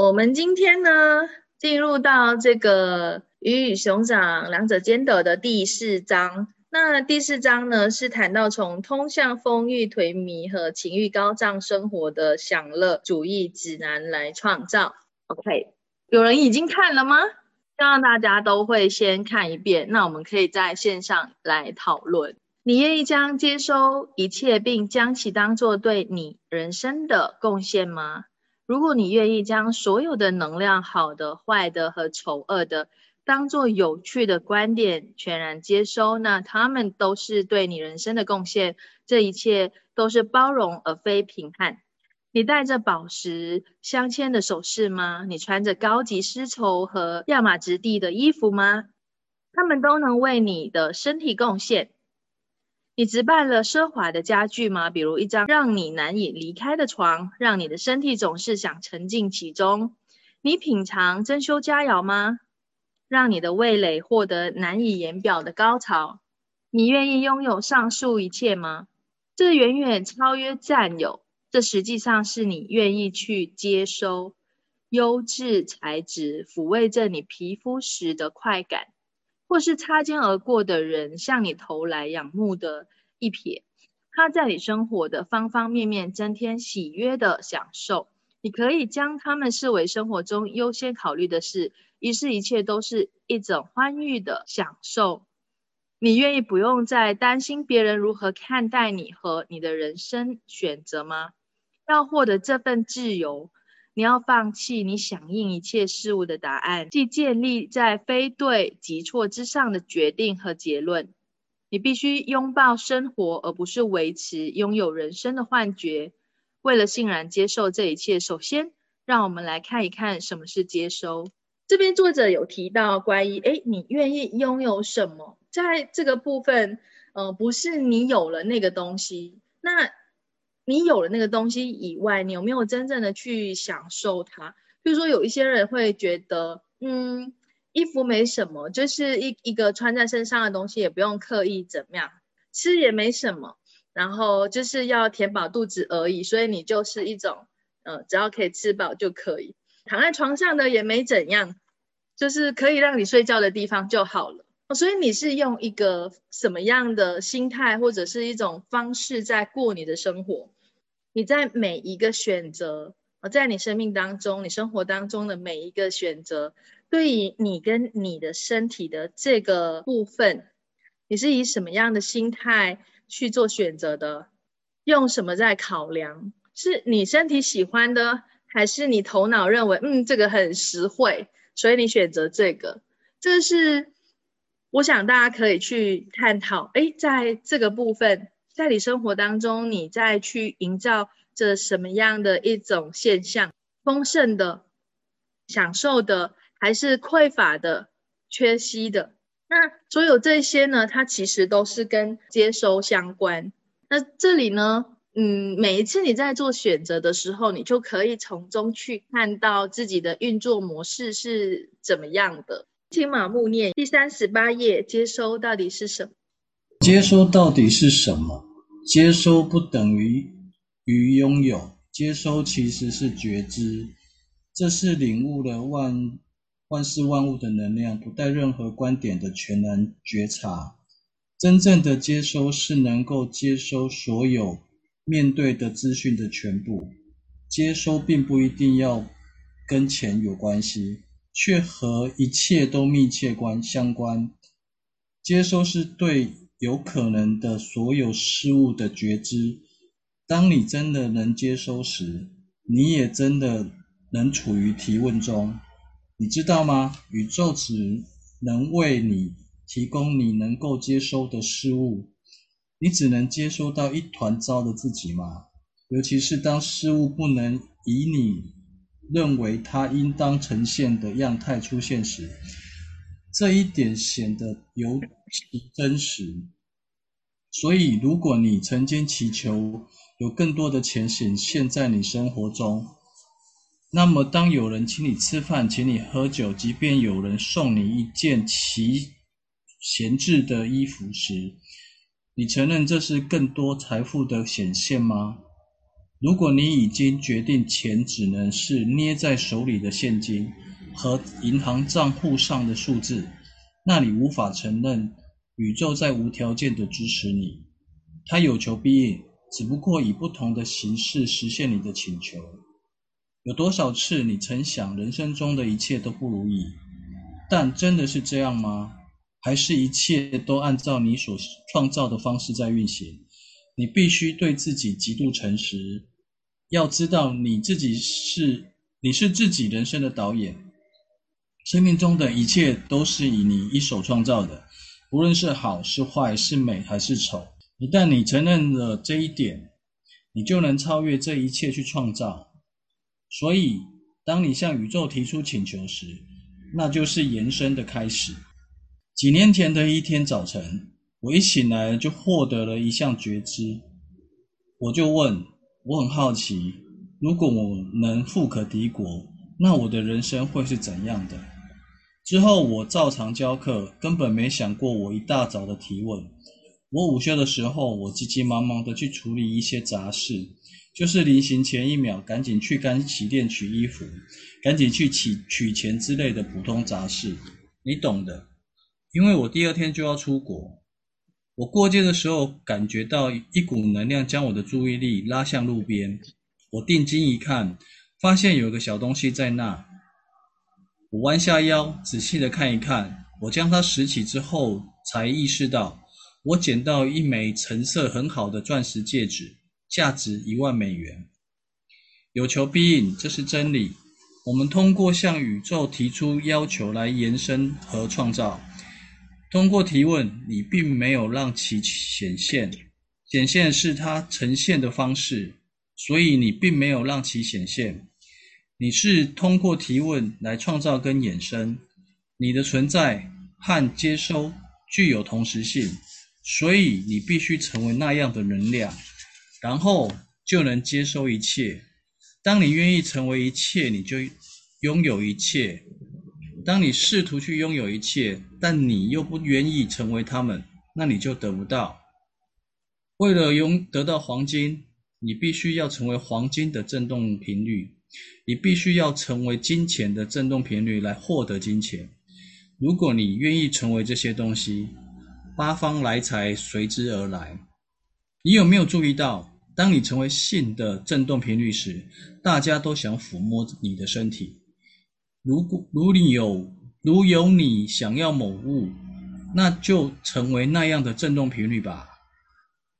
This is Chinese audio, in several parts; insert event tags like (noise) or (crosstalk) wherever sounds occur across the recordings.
我们今天呢，进入到这个鱼与熊掌两者兼得的第四章。那第四章呢，是谈到从通向丰裕、颓靡和情欲高涨生活的享乐主义指南来创造。OK，有人已经看了吗？希望大家都会先看一遍。那我们可以在线上来讨论。你愿意将接收一切，并将其当做对你人生的贡献吗？如果你愿意将所有的能量，好的、坏的和丑恶的，当做有趣的观点，全然接收，那他们都是对你人生的贡献。这一切都是包容而非评判。你戴着宝石镶嵌的首饰吗？你穿着高级丝绸和亚麻质地的衣服吗？他们都能为你的身体贡献。你置办了奢华的家具吗？比如一张让你难以离开的床，让你的身体总是想沉浸其中。你品尝珍馐佳肴吗？让你的味蕾获得难以言表的高潮，你愿意拥有上述一切吗？这远远超越占有，这实际上是你愿意去接收优质材质抚慰着你皮肤时的快感，或是擦肩而过的人向你投来仰慕的一瞥，它在你生活的方方面面增添喜悦的享受。你可以将他们视为生活中优先考虑的事。于是，一切都是一种欢愉的享受。你愿意不用再担心别人如何看待你和你的人生选择吗？要获得这份自由，你要放弃你响应一切事物的答案，即建立在非对即错之上的决定和结论。你必须拥抱生活，而不是维持拥有人生的幻觉。为了欣然接受这一切，首先，让我们来看一看什么是接收。这边作者有提到关于，哎，你愿意拥有什么？在这个部分，呃，不是你有了那个东西，那你有了那个东西以外，你有没有真正的去享受它？比如说，有一些人会觉得，嗯，衣服没什么，就是一一个穿在身上的东西，也不用刻意怎么样，吃也没什么，然后就是要填饱肚子而已，所以你就是一种，呃，只要可以吃饱就可以。躺在床上的也没怎样，就是可以让你睡觉的地方就好了。所以你是用一个什么样的心态或者是一种方式在过你的生活？你在每一个选择，在你生命当中、你生活当中的每一个选择，对于你跟你的身体的这个部分，你是以什么样的心态去做选择的？用什么在考量？是你身体喜欢的？还是你头脑认为，嗯，这个很实惠，所以你选择这个。这是我想大家可以去探讨。哎，在这个部分，在你生活当中，你在去营造着什么样的一种现象？丰盛的、享受的，还是匮乏的、缺席的？那所有这些呢，它其实都是跟接收相关。那这里呢？嗯，每一次你在做选择的时候，你就可以从中去看到自己的运作模式是怎么样的。青马木念第三十八页，接收到底是什么？接收到底是什么？接收不等于于拥有，接收其实是觉知，这是领悟了万万事万物的能量，不带任何观点的全然觉察。真正的接收是能够接收所有。面对的资讯的全部接收，并不一定要跟钱有关系，却和一切都密切关相关。接收是对有可能的所有事物的觉知。当你真的能接收时，你也真的能处于提问中。你知道吗？宇宙只能为你提供你能够接收的事物。你只能接收到一团糟的自己吗？尤其是当事物不能以你认为它应当呈现的样态出现时，这一点显得尤是真实。所以，如果你曾经祈求有更多的钱显现在你生活中，那么当有人请你吃饭、请你喝酒，即便有人送你一件其闲置的衣服时，你承认这是更多财富的显现吗？如果你已经决定钱只能是捏在手里的现金和银行账户上的数字，那你无法承认宇宙在无条件的支持你，它有求必应，只不过以不同的形式实现你的请求。有多少次你曾想人生中的一切都不如意？但真的是这样吗？还是一切都按照你所创造的方式在运行？你必须对自己极度诚实，要知道你自己是你是自己人生的导演，生命中的一切都是以你一手创造的，无论是好是坏，是美还是丑。一旦你承认了这一点，你就能超越这一切去创造。所以，当你向宇宙提出请求时，那就是延伸的开始。几年前的一天早晨。我一醒来就获得了一项觉知，我就问，我很好奇，如果我能富可敌国，那我的人生会是怎样的？之后我照常教课，根本没想过我一大早的提问。我午休的时候，我急急忙忙的去处理一些杂事，就是临行前一秒赶紧去干洗店取衣服，赶紧去取取钱之类的普通杂事，你懂的。因为我第二天就要出国。我过街的时候，感觉到一股能量将我的注意力拉向路边。我定睛一看，发现有个小东西在那。我弯下腰，仔细的看一看。我将它拾起之后，才意识到，我捡到一枚成色很好的钻石戒指，价值一万美元。有求必应，这是真理。我们通过向宇宙提出要求来延伸和创造。通过提问，你并没有让其显现，显现是它呈现的方式，所以你并没有让其显现。你是通过提问来创造跟衍生，你的存在和接收具有同时性，所以你必须成为那样的能量，然后就能接收一切。当你愿意成为一切，你就拥有一切。当你试图去拥有一切，但你又不愿意成为他们，那你就得不到。为了拥得到黄金，你必须要成为黄金的振动频率，你必须要成为金钱的振动频率来获得金钱。如果你愿意成为这些东西，八方来财随之而来。你有没有注意到，当你成为性的振动频率时，大家都想抚摸你的身体？如果如你有如有你想要某物，那就成为那样的振动频率吧。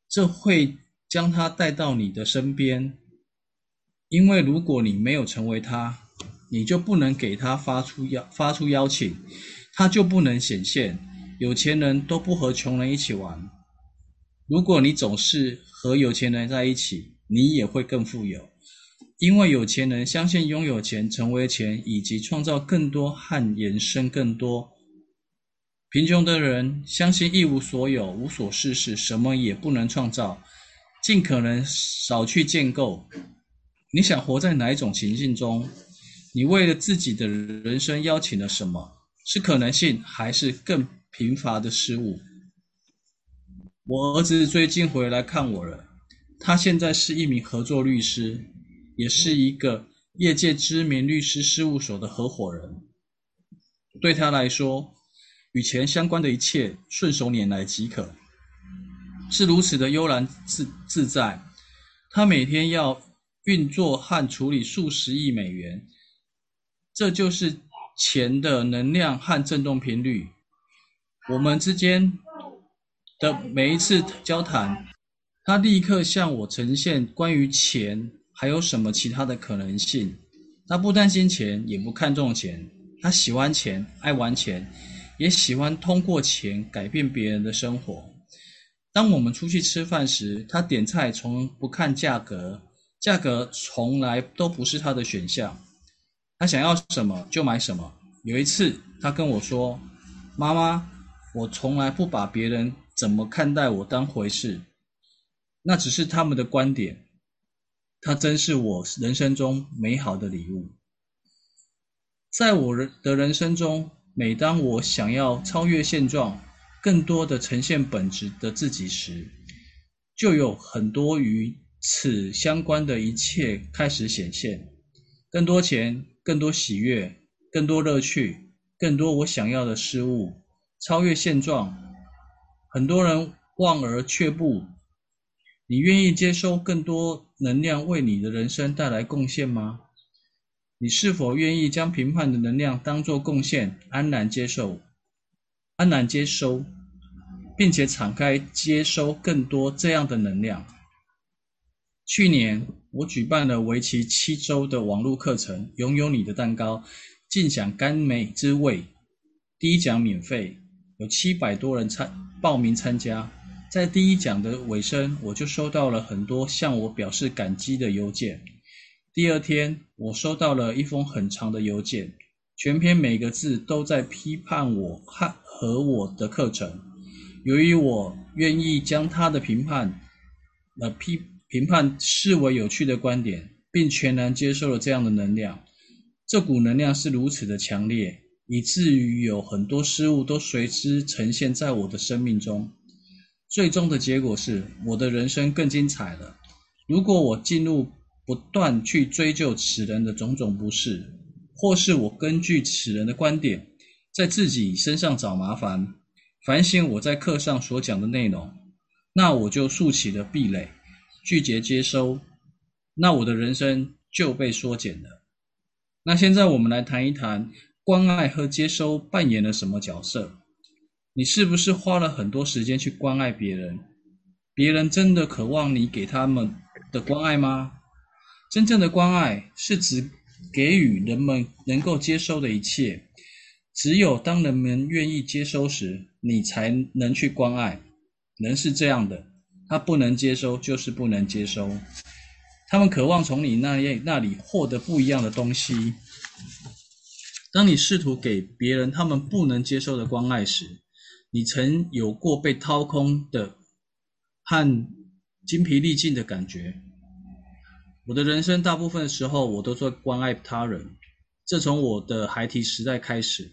这会将它带到你的身边，因为如果你没有成为他，你就不能给他发出邀发出邀请，他就不能显现。有钱人都不和穷人一起玩。如果你总是和有钱人在一起，你也会更富有。因为有钱人相信拥有钱、成为钱以及创造更多和延伸更多。贫穷的人相信一无所有、无所事事，什么也不能创造，尽可能少去建构。你想活在哪一种情境中？你为了自己的人生邀请了什么？是可能性，还是更贫乏的事物？我儿子最近回来看我了，他现在是一名合作律师。也是一个业界知名律师事务所的合伙人。对他来说，与钱相关的一切顺手拈来即可，是如此的悠然自自在。他每天要运作和处理数十亿美元，这就是钱的能量和振动频率。我们之间的每一次交谈，他立刻向我呈现关于钱。还有什么其他的可能性？他不担心钱，也不看重钱。他喜欢钱，爱玩钱，也喜欢通过钱改变别人的生活。当我们出去吃饭时，他点菜从不看价格，价格从来都不是他的选项。他想要什么就买什么。有一次，他跟我说：“妈妈，我从来不把别人怎么看待我当回事，那只是他们的观点。”他真是我人生中美好的礼物。在我的人生中，每当我想要超越现状，更多的呈现本质的自己时，就有很多于此相关的一切开始显现，更多钱，更多喜悦，更多乐趣，更多我想要的事物，超越现状。很多人望而却步。你愿意接收更多能量，为你的人生带来贡献吗？你是否愿意将评判的能量当作贡献，安然接受，安然接收，并且敞开接收更多这样的能量？去年我举办了为期七周的网络课程《拥有你的蛋糕，尽享甘美之味》，第一讲免费，有七百多人参报名参加。在第一讲的尾声，我就收到了很多向我表示感激的邮件。第二天，我收到了一封很长的邮件，全篇每个字都在批判我和和我的课程。由于我愿意将他的评判，呃批评判视为有趣的观点，并全然接受了这样的能量，这股能量是如此的强烈，以至于有很多事物都随之呈现在我的生命中。最终的结果是，我的人生更精彩了。如果我进入不断去追究此人的种种不是，或是我根据此人的观点在自己身上找麻烦，反省我在课上所讲的内容，那我就竖起了壁垒，拒绝接收，那我的人生就被缩减了。那现在我们来谈一谈，关爱和接收扮演了什么角色？你是不是花了很多时间去关爱别人？别人真的渴望你给他们的关爱吗？真正的关爱是指给予人们能够接收的一切。只有当人们愿意接收时，你才能去关爱。人是这样的，他不能接收就是不能接收。他们渴望从你那里那里获得不一样的东西。当你试图给别人他们不能接受的关爱时，你曾有过被掏空的和精疲力尽的感觉。我的人生大部分时候，我都在关爱他人。这从我的孩提时代开始，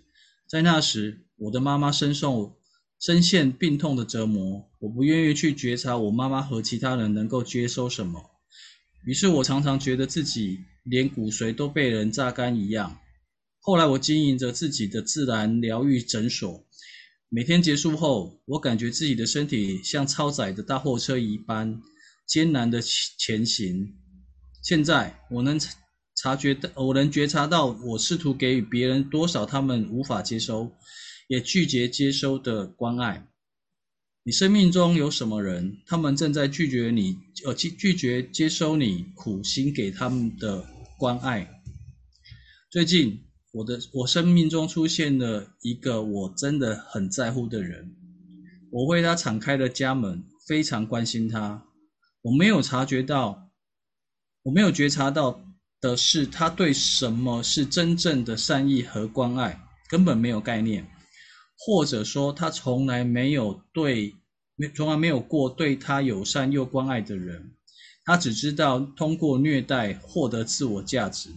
在那时，我的妈妈深受深陷病痛的折磨，我不愿意去觉察我妈妈和其他人能够接收什么，于是我常常觉得自己连骨髓都被人榨干一样。后来，我经营着自己的自然疗愈诊所。每天结束后，我感觉自己的身体像超载的大货车一般艰难的前行。现在我能察觉到，我能觉察到，我试图给予别人多少他们无法接收，也拒绝接收的关爱。你生命中有什么人，他们正在拒绝你，呃，拒拒绝接收你苦心给他们的关爱？最近。我的我生命中出现了一个我真的很在乎的人，我为他敞开了家门，非常关心他。我没有察觉到，我没有觉察到的是，他对什么是真正的善意和关爱根本没有概念，或者说他从来没有对从来没有过对他友善又关爱的人，他只知道通过虐待获得自我价值。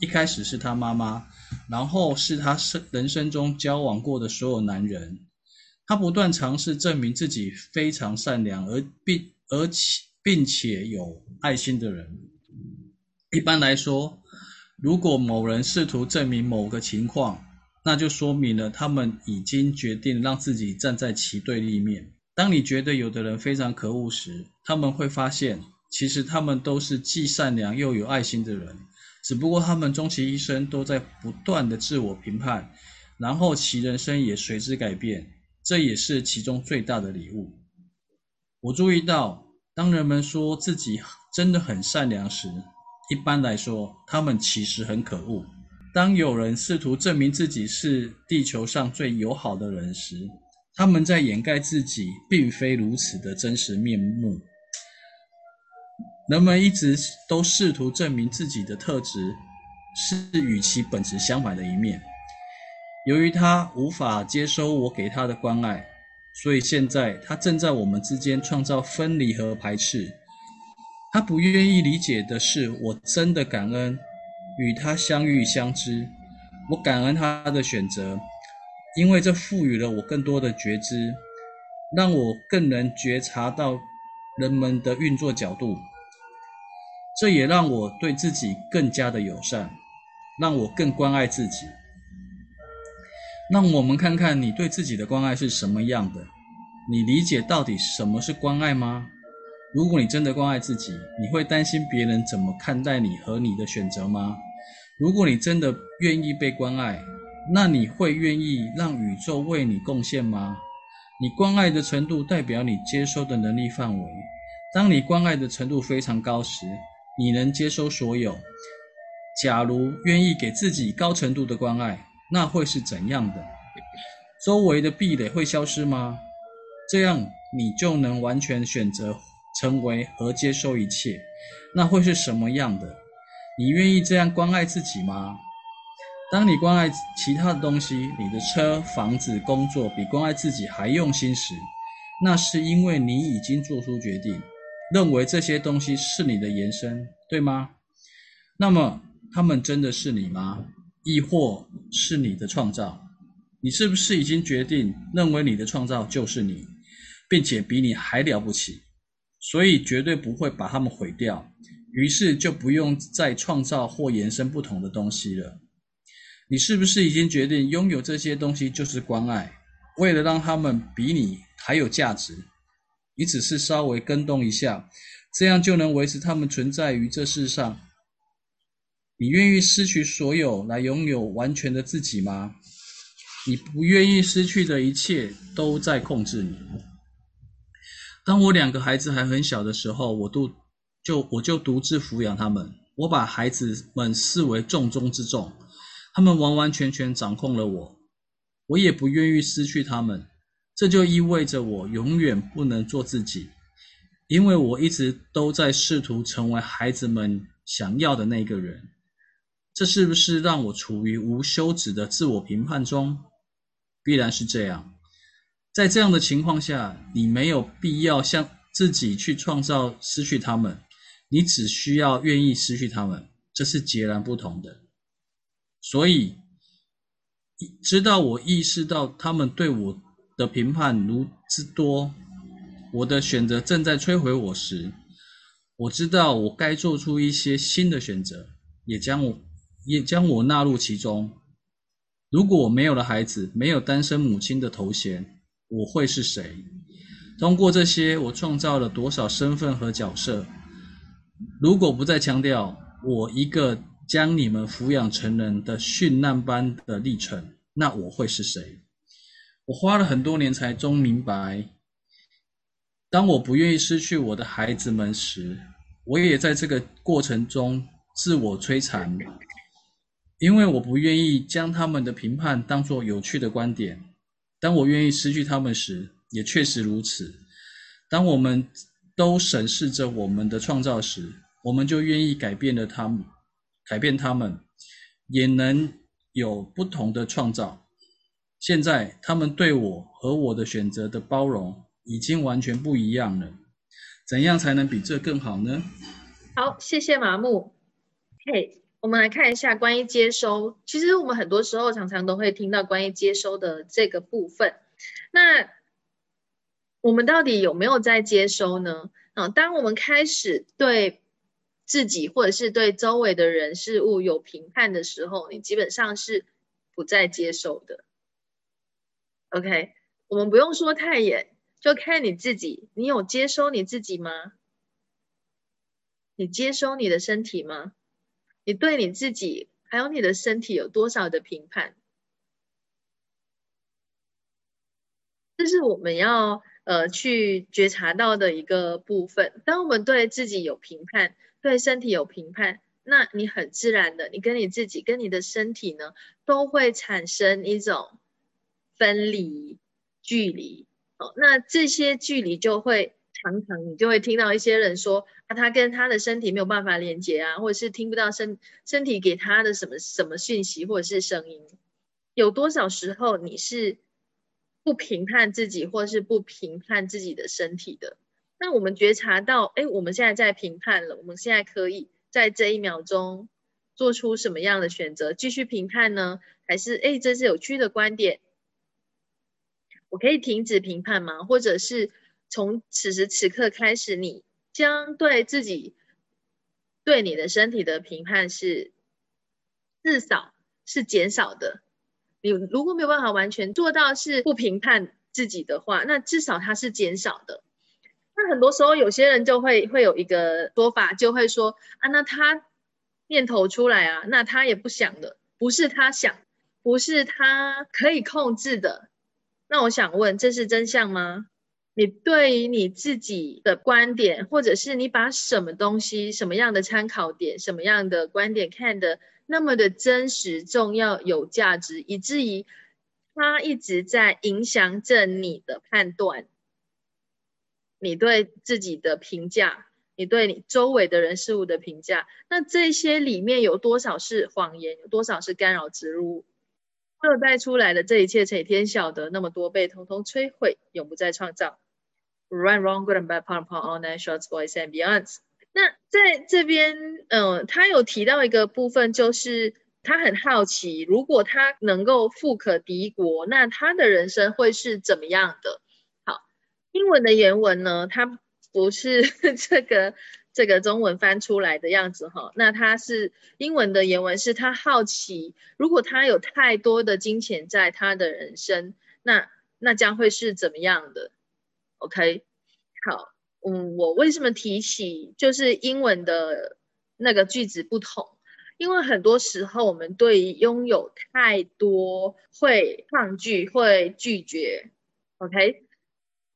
一开始是他妈妈。然后是他生人生中交往过的所有男人，他不断尝试证明自己非常善良而并而且并且有爱心的人。一般来说，如果某人试图证明某个情况，那就说明了他们已经决定让自己站在其对立面。当你觉得有的人非常可恶时，他们会发现，其实他们都是既善良又有爱心的人。只不过他们终其一生都在不断的自我评判，然后其人生也随之改变，这也是其中最大的礼物。我注意到，当人们说自己真的很善良时，一般来说，他们其实很可恶。当有人试图证明自己是地球上最友好的人时，他们在掩盖自己并非如此的真实面目。人们一直都试图证明自己的特质是与其本质相反的一面。由于他无法接收我给他的关爱，所以现在他正在我们之间创造分离和排斥。他不愿意理解的是，我真的感恩与他相遇相知。我感恩他的选择，因为这赋予了我更多的觉知，让我更能觉察到人们的运作角度。这也让我对自己更加的友善，让我更关爱自己。让我们看看你对自己的关爱是什么样的，你理解到底什么是关爱吗？如果你真的关爱自己，你会担心别人怎么看待你和你的选择吗？如果你真的愿意被关爱，那你会愿意让宇宙为你贡献吗？你关爱的程度代表你接收的能力范围。当你关爱的程度非常高时，你能接收所有。假如愿意给自己高程度的关爱。那会是怎样的？周围的壁垒会消失吗？这样你就能完全选择成为和接收一切。那会是什么样的？你愿意这样关爱自己吗？当你关爱其他的东西，你的车、房子、工作比关爱自己还用心时，那是因为你已经做出决定，认为这些东西是你的延伸，对吗？那么，他们真的是你吗？亦或是你的创造，你是不是已经决定认为你的创造就是你，并且比你还了不起，所以绝对不会把它们毁掉，于是就不用再创造或延伸不同的东西了。你是不是已经决定拥有这些东西就是关爱？为了让他们比你还有价值，你只是稍微跟动一下，这样就能维持他们存在于这世上。你愿意失去所有来拥有完全的自己吗？你不愿意失去的一切都在控制你。当我两个孩子还很小的时候，我都就我就独自抚养他们。我把孩子们视为重中之重，他们完完全全掌控了我。我也不愿意失去他们，这就意味着我永远不能做自己，因为我一直都在试图成为孩子们想要的那个人。这是不是让我处于无休止的自我评判中？必然是这样。在这样的情况下，你没有必要向自己去创造失去他们，你只需要愿意失去他们，这是截然不同的。所以，知道我意识到他们对我的评判如之多，我的选择正在摧毁我时，我知道我该做出一些新的选择，也将我。也将我纳入其中。如果我没有了孩子，没有单身母亲的头衔，我会是谁？通过这些，我创造了多少身份和角色？如果不再强调我一个将你们抚养成人的殉难般的历程，那我会是谁？我花了很多年才终明白，当我不愿意失去我的孩子们时，我也在这个过程中自我摧残。因为我不愿意将他们的评判当作有趣的观点。当我愿意失去他们时，也确实如此。当我们都审视着我们的创造时，我们就愿意改变了他们，改变他们，也能有不同的创造。现在，他们对我和我的选择的包容已经完全不一样了。怎样才能比这更好呢？好，谢谢麻木。嘿。我们来看一下关于接收。其实我们很多时候常常都会听到关于接收的这个部分。那我们到底有没有在接收呢？啊，当我们开始对自己或者是对周围的人事物有评判的时候，你基本上是不再接受的。OK，我们不用说太远，就看你自己，你有接收你自己吗？你接收你的身体吗？你对你自己还有你的身体有多少的评判？这是我们要呃去觉察到的一个部分。当我们对自己有评判，对身体有评判，那你很自然的，你跟你自己跟你的身体呢，都会产生一种分离距离。哦，那这些距离就会。常常你就会听到一些人说，他跟他的身体没有办法连接啊，或者是听不到身身体给他的什么什么讯息或者是声音。有多少时候你是不评判自己，或是不评判自己的身体的？那我们觉察到，哎，我们现在在评判了，我们现在可以在这一秒钟做出什么样的选择？继续评判呢，还是哎，这是有趣的观点，我可以停止评判吗？或者是？从此时此刻开始，你将对自己对你的身体的评判是至少是减少的。你如果没有办法完全做到是不评判自己的话，那至少它是减少的。那很多时候有些人就会会有一个说法，就会说啊，那他念头出来啊，那他也不想的，不是他想，不是他可以控制的。那我想问，这是真相吗？你对于你自己的观点，或者是你把什么东西、什么样的参考点、什么样的观点看的那么的真实、重要、有价值，以至于它一直在影响着你的判断，你对自己的评价，你对你周围的人事物的评价，那这些里面有多少是谎言，有多少是干扰植入？二带出来的这一切，谁天晓得，那么多被通通摧毁，永不再创造。Run, wrong, good and bad, p o u n p o u n all night, shorts, boys and beyond。那在这边，嗯，他有提到一个部分，就是他很好奇，如果他能够富可敌国，那他的人生会是怎么样的？英文的原文呢，它不是 (laughs) 这个这个中文翻出来的样子哈。那它是英文的原文，是他好奇，如果他有太多的金钱在他的人生，那那将会是怎么样的？OK，好，嗯，我为什么提起就是英文的那个句子不同？因为很多时候我们对于拥有太多会抗拒、会拒绝。OK，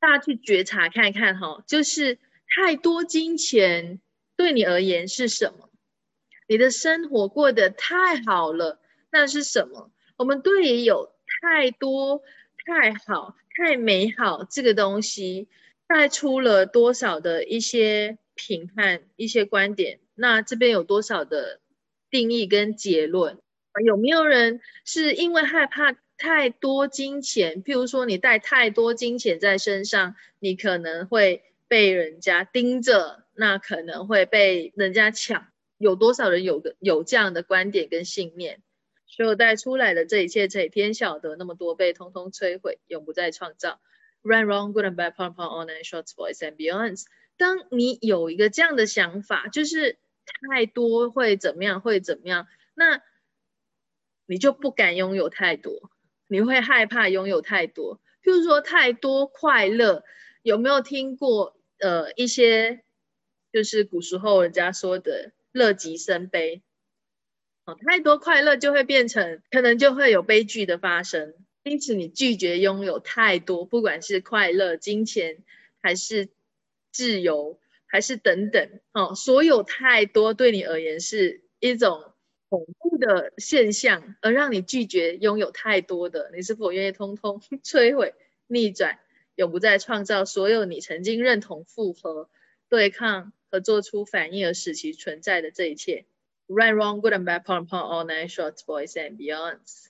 大家去觉察看看哈，就是太多金钱对你而言是什么？你的生活过得太好了，那是什么？我们对于有太多、太好。太美好这个东西带出了多少的一些评判、一些观点？那这边有多少的定义跟结论？有没有人是因为害怕太多金钱？譬如说你带太多金钱在身上，你可能会被人家盯着，那可能会被人家抢。有多少人有个有这样的观点跟信念？所有带出来的这一切，这天晓得那么多被通通摧毁，永不再创造。Run, wrong, good and bad, pop, pop, all night, shorts, boys and beyonds。当你有一个这样的想法，就是太多会怎么样，会怎么样，那你就不敢拥有太多，你会害怕拥有太多。譬如说，太多快乐，有没有听过？呃，一些就是古时候人家说的“乐极生悲”。哦太多快乐就会变成，可能就会有悲剧的发生。因此，你拒绝拥有太多，不管是快乐、金钱，还是自由，还是等等，哦，所有太多对你而言是一种恐怖的现象，而让你拒绝拥有太多的，你是否愿意通通 (laughs) 摧毁、逆转，永不再创造所有你曾经认同、复合、对抗和做出反应而使其存在的这一切？Right, wrong, good and bad, p o u n d p o u n d all night, shorts, boys and beyonds。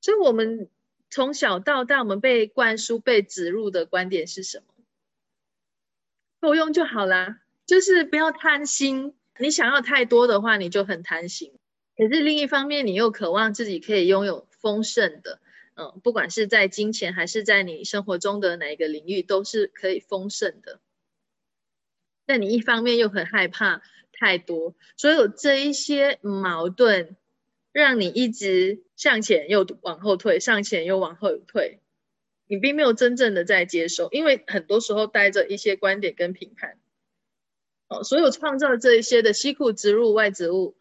所以，我们从小到大，我们被灌输、被植入的观点是什么？够用就好啦，就是不要贪心。你想要太多的话，你就很贪心。可是另一方面，你又渴望自己可以拥有丰盛的，嗯，不管是在金钱还是在你生活中的哪一个领域，都是可以丰盛的。但你一方面又很害怕。太多，所有这一些矛盾，让你一直向前又往后退，向前又往后退，你并没有真正的在接受，因为很多时候带着一些观点跟评判。哦，所有创造这一些的西库植入外植物、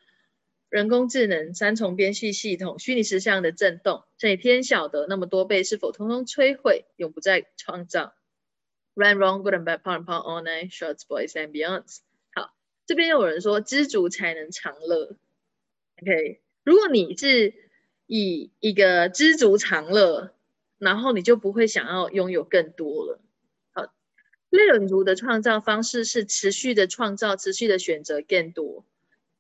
人工智能、三重编序系统、虚拟实像的震动，这天晓得那么多倍是否通通摧毁，永不再创造？Run, wrong, good and bad, pound, pound, all night, shorts, boys and beyonds. 这边有人说知足才能常乐，OK？如果你是以一个知足常乐，然后你就不会想要拥有更多了。好，类人族的创造方式是持续的创造，持续的选择更多，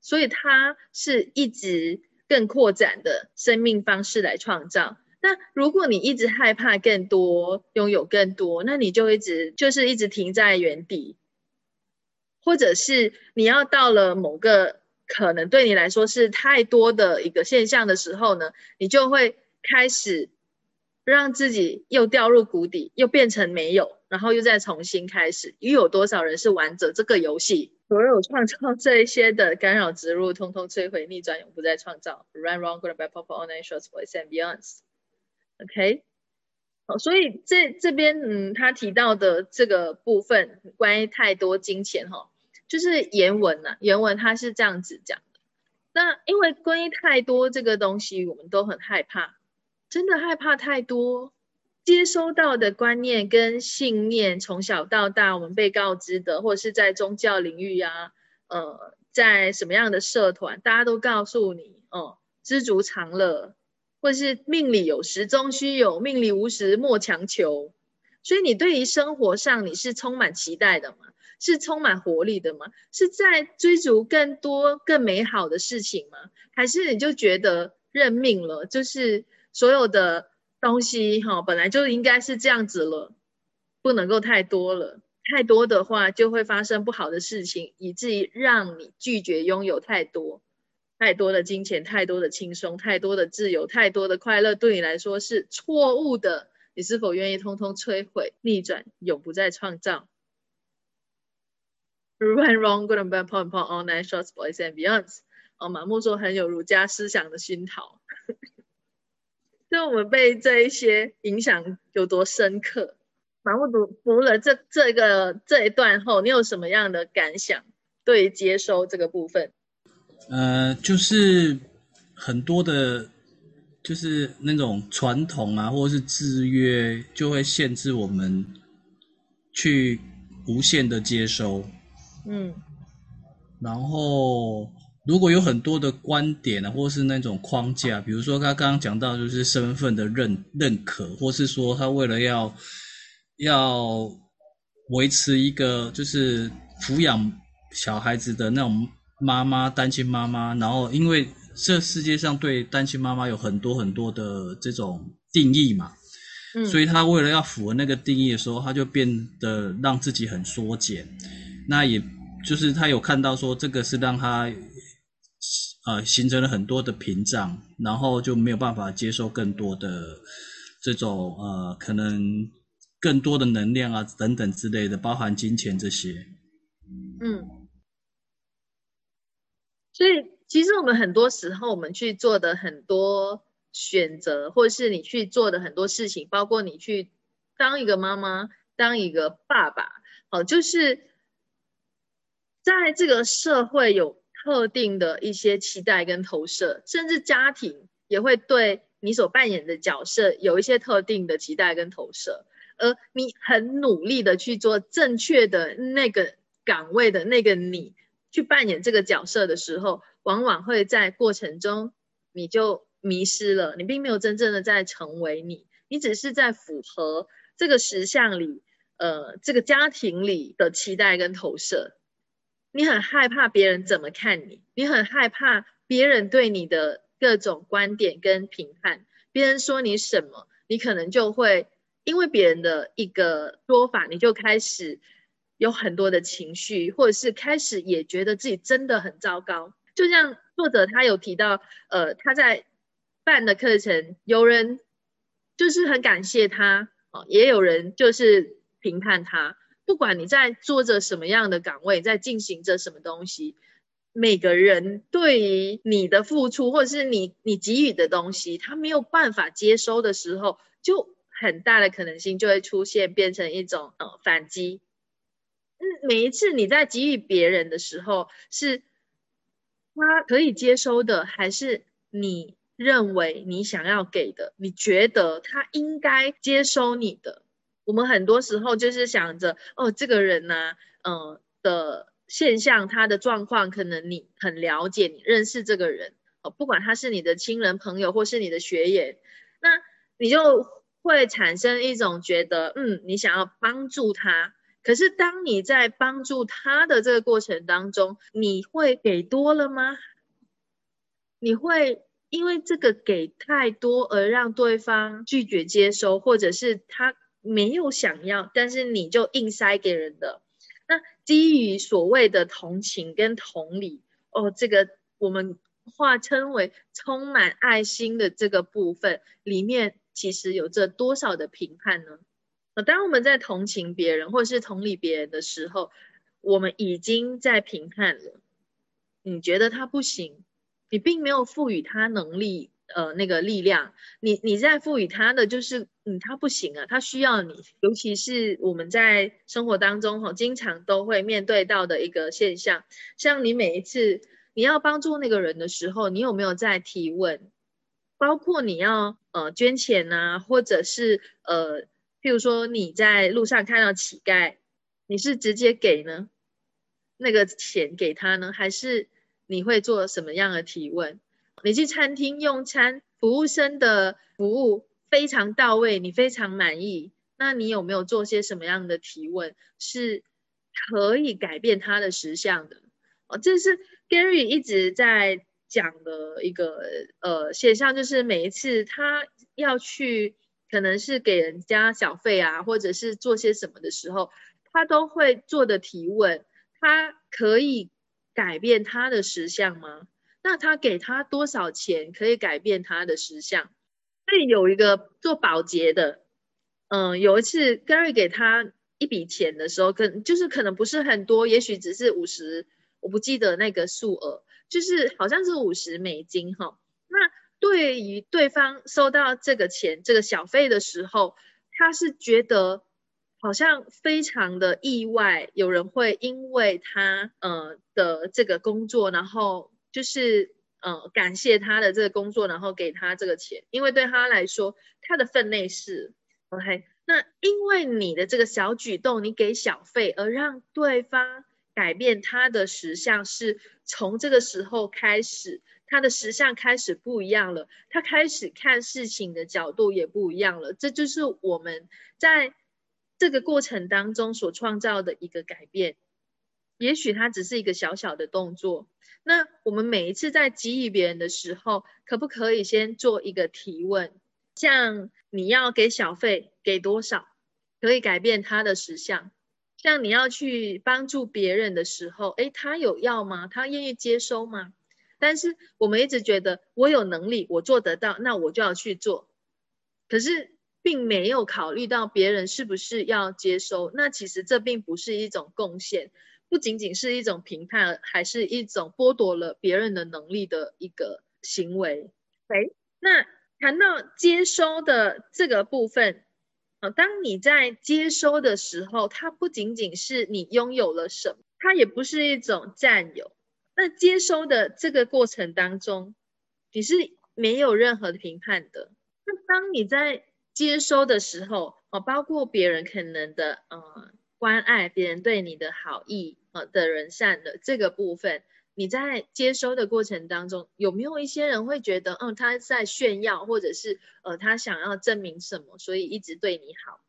所以它是一直更扩展的生命方式来创造。那如果你一直害怕更多，拥有更多，那你就一直就是一直停在原地。或者是你要到了某个可能对你来说是太多的一个现象的时候呢，你就会开始让自己又掉入谷底，又变成没有，然后又再重新开始。又有多少人是玩着这个游戏？所有创造这一些的干扰植入，通通摧毁、逆转，永不再创造。Run, wrong, good, bad, pop, online, shorts, boys and beyonds. OK，好，所以这这边嗯，他提到的这个部分关于太多金钱哈，就是原文呐，原文他是这样子讲的。那因为关于太多这个东西，我们都很害怕，真的害怕太多。接收到的观念跟信念，从小到大我们被告知的，或者是在宗教领域啊，呃，在什么样的社团，大家都告诉你，哦，知足常乐，或是命里有时终须有，命里无时莫强求。所以你对于生活上你是充满期待的吗？是充满活力的吗？是在追逐更多更美好的事情吗？还是你就觉得认命了？就是所有的。东西哈，本来就应该是这样子了，不能够太多了。太多的话，就会发生不好的事情，以至于让你拒绝拥有太多、太多的金钱、太多的轻松、太多的自由、太多的快乐，对你来说是错误的。你是否愿意通通摧毁、逆转，永不再创造？Run wrong, good and bad, point point, all nine shots, boys and beyonds。哦，马木说很有儒家思想的熏陶。就我们被这一些影响有多深刻？马木读读了这这个这一段后，你有什么样的感想？对于接收这个部分，呃，就是很多的，就是那种传统啊，或者是制约，就会限制我们去无限的接收。嗯，然后。如果有很多的观点啊，或是那种框架，比如说他刚刚讲到就是身份的认认可，或是说他为了要要维持一个就是抚养小孩子的那种妈妈单亲妈妈，然后因为这世界上对单亲妈妈有很多很多的这种定义嘛，嗯，所以他为了要符合那个定义的时候，他就变得让自己很缩减，那也就是他有看到说这个是让他。呃，形成了很多的屏障，然后就没有办法接受更多的这种呃，可能更多的能量啊等等之类的，包含金钱这些。嗯，所以其实我们很多时候，我们去做的很多选择，或者是你去做的很多事情，包括你去当一个妈妈，当一个爸爸，哦，就是在这个社会有。特定的一些期待跟投射，甚至家庭也会对你所扮演的角色有一些特定的期待跟投射，而你很努力的去做正确的那个岗位的那个你去扮演这个角色的时候，往往会在过程中你就迷失了，你并没有真正的在成为你，你只是在符合这个实相里，呃，这个家庭里的期待跟投射。你很害怕别人怎么看你，你很害怕别人对你的各种观点跟评判。别人说你什么，你可能就会因为别人的一个说法，你就开始有很多的情绪，或者是开始也觉得自己真的很糟糕。就像作者他有提到，呃，他在办的课程，有人就是很感谢他，哦，也有人就是评判他。不管你在做着什么样的岗位，在进行着什么东西，每个人对于你的付出或者是你你给予的东西，他没有办法接收的时候，就很大的可能性就会出现变成一种呃反击。嗯，每一次你在给予别人的时候，是他可以接收的，还是你认为你想要给的，你觉得他应该接收你的？我们很多时候就是想着，哦，这个人呢，嗯的现象，他的状况，可能你很了解，你认识这个人，哦，不管他是你的亲人朋友或是你的学员，那你就会产生一种觉得，嗯，你想要帮助他，可是当你在帮助他的这个过程当中，你会给多了吗？你会因为这个给太多而让对方拒绝接收，或者是他？没有想要，但是你就硬塞给人的。那基于所谓的同情跟同理，哦，这个我们化称为充满爱心的这个部分里面，其实有着多少的评判呢？呃，当我们在同情别人或是同理别人的时候，我们已经在评判了，你觉得他不行，你并没有赋予他能力，呃，那个力量，你你在赋予他的就是，嗯，他不行啊，他需要你，尤其是我们在生活当中哈，经常都会面对到的一个现象，像你每一次你要帮助那个人的时候，你有没有在提问？包括你要呃捐钱呐，或者是呃，譬如说你在路上看到乞丐，你是直接给呢？那个钱给他呢，还是你会做什么样的提问？你去餐厅用餐，服务生的服务非常到位，你非常满意，那你有没有做些什么样的提问，是可以改变他的实相的？哦，这是 Gary 一直在讲的一个呃现象，就是每一次他要去，可能是给人家小费啊，或者是做些什么的时候，他都会做的提问。他可以改变他的实相吗？那他给他多少钱可以改变他的实相？所以有一个做保洁的，嗯，有一次 Gary 给他一笔钱的时候，可就是可能不是很多，也许只是五十，我不记得那个数额，就是好像是五十美金哈。那对于对方收到这个钱这个小费的时候，他是觉得。好像非常的意外，有人会因为他呃的这个工作，然后就是呃感谢他的这个工作，然后给他这个钱，因为对他来说，他的分内是 OK。那因为你的这个小举动，你给小费，而让对方改变他的实相，是从这个时候开始，他的实相开始不一样了，他开始看事情的角度也不一样了。这就是我们在。这个过程当中所创造的一个改变，也许它只是一个小小的动作。那我们每一次在给予别人的时候，可不可以先做一个提问？像你要给小费，给多少可以改变他的实相？像你要去帮助别人的时候，诶，他有要吗？他愿意接收吗？但是我们一直觉得我有能力，我做得到，那我就要去做。可是。并没有考虑到别人是不是要接收，那其实这并不是一种贡献，不仅仅是一种评判，还是一种剥夺了别人的能力的一个行为。哎，那谈到接收的这个部分，啊，当你在接收的时候，它不仅仅是你拥有了什么，它也不是一种占有。那接收的这个过程当中，你是没有任何的评判的。那当你在接收的时候，哦，包括别人可能的呃关爱，别人对你的好意，呃的人善的这个部分，你在接收的过程当中，有没有一些人会觉得，嗯，他在炫耀，或者是呃他想要证明什么，所以一直对你好？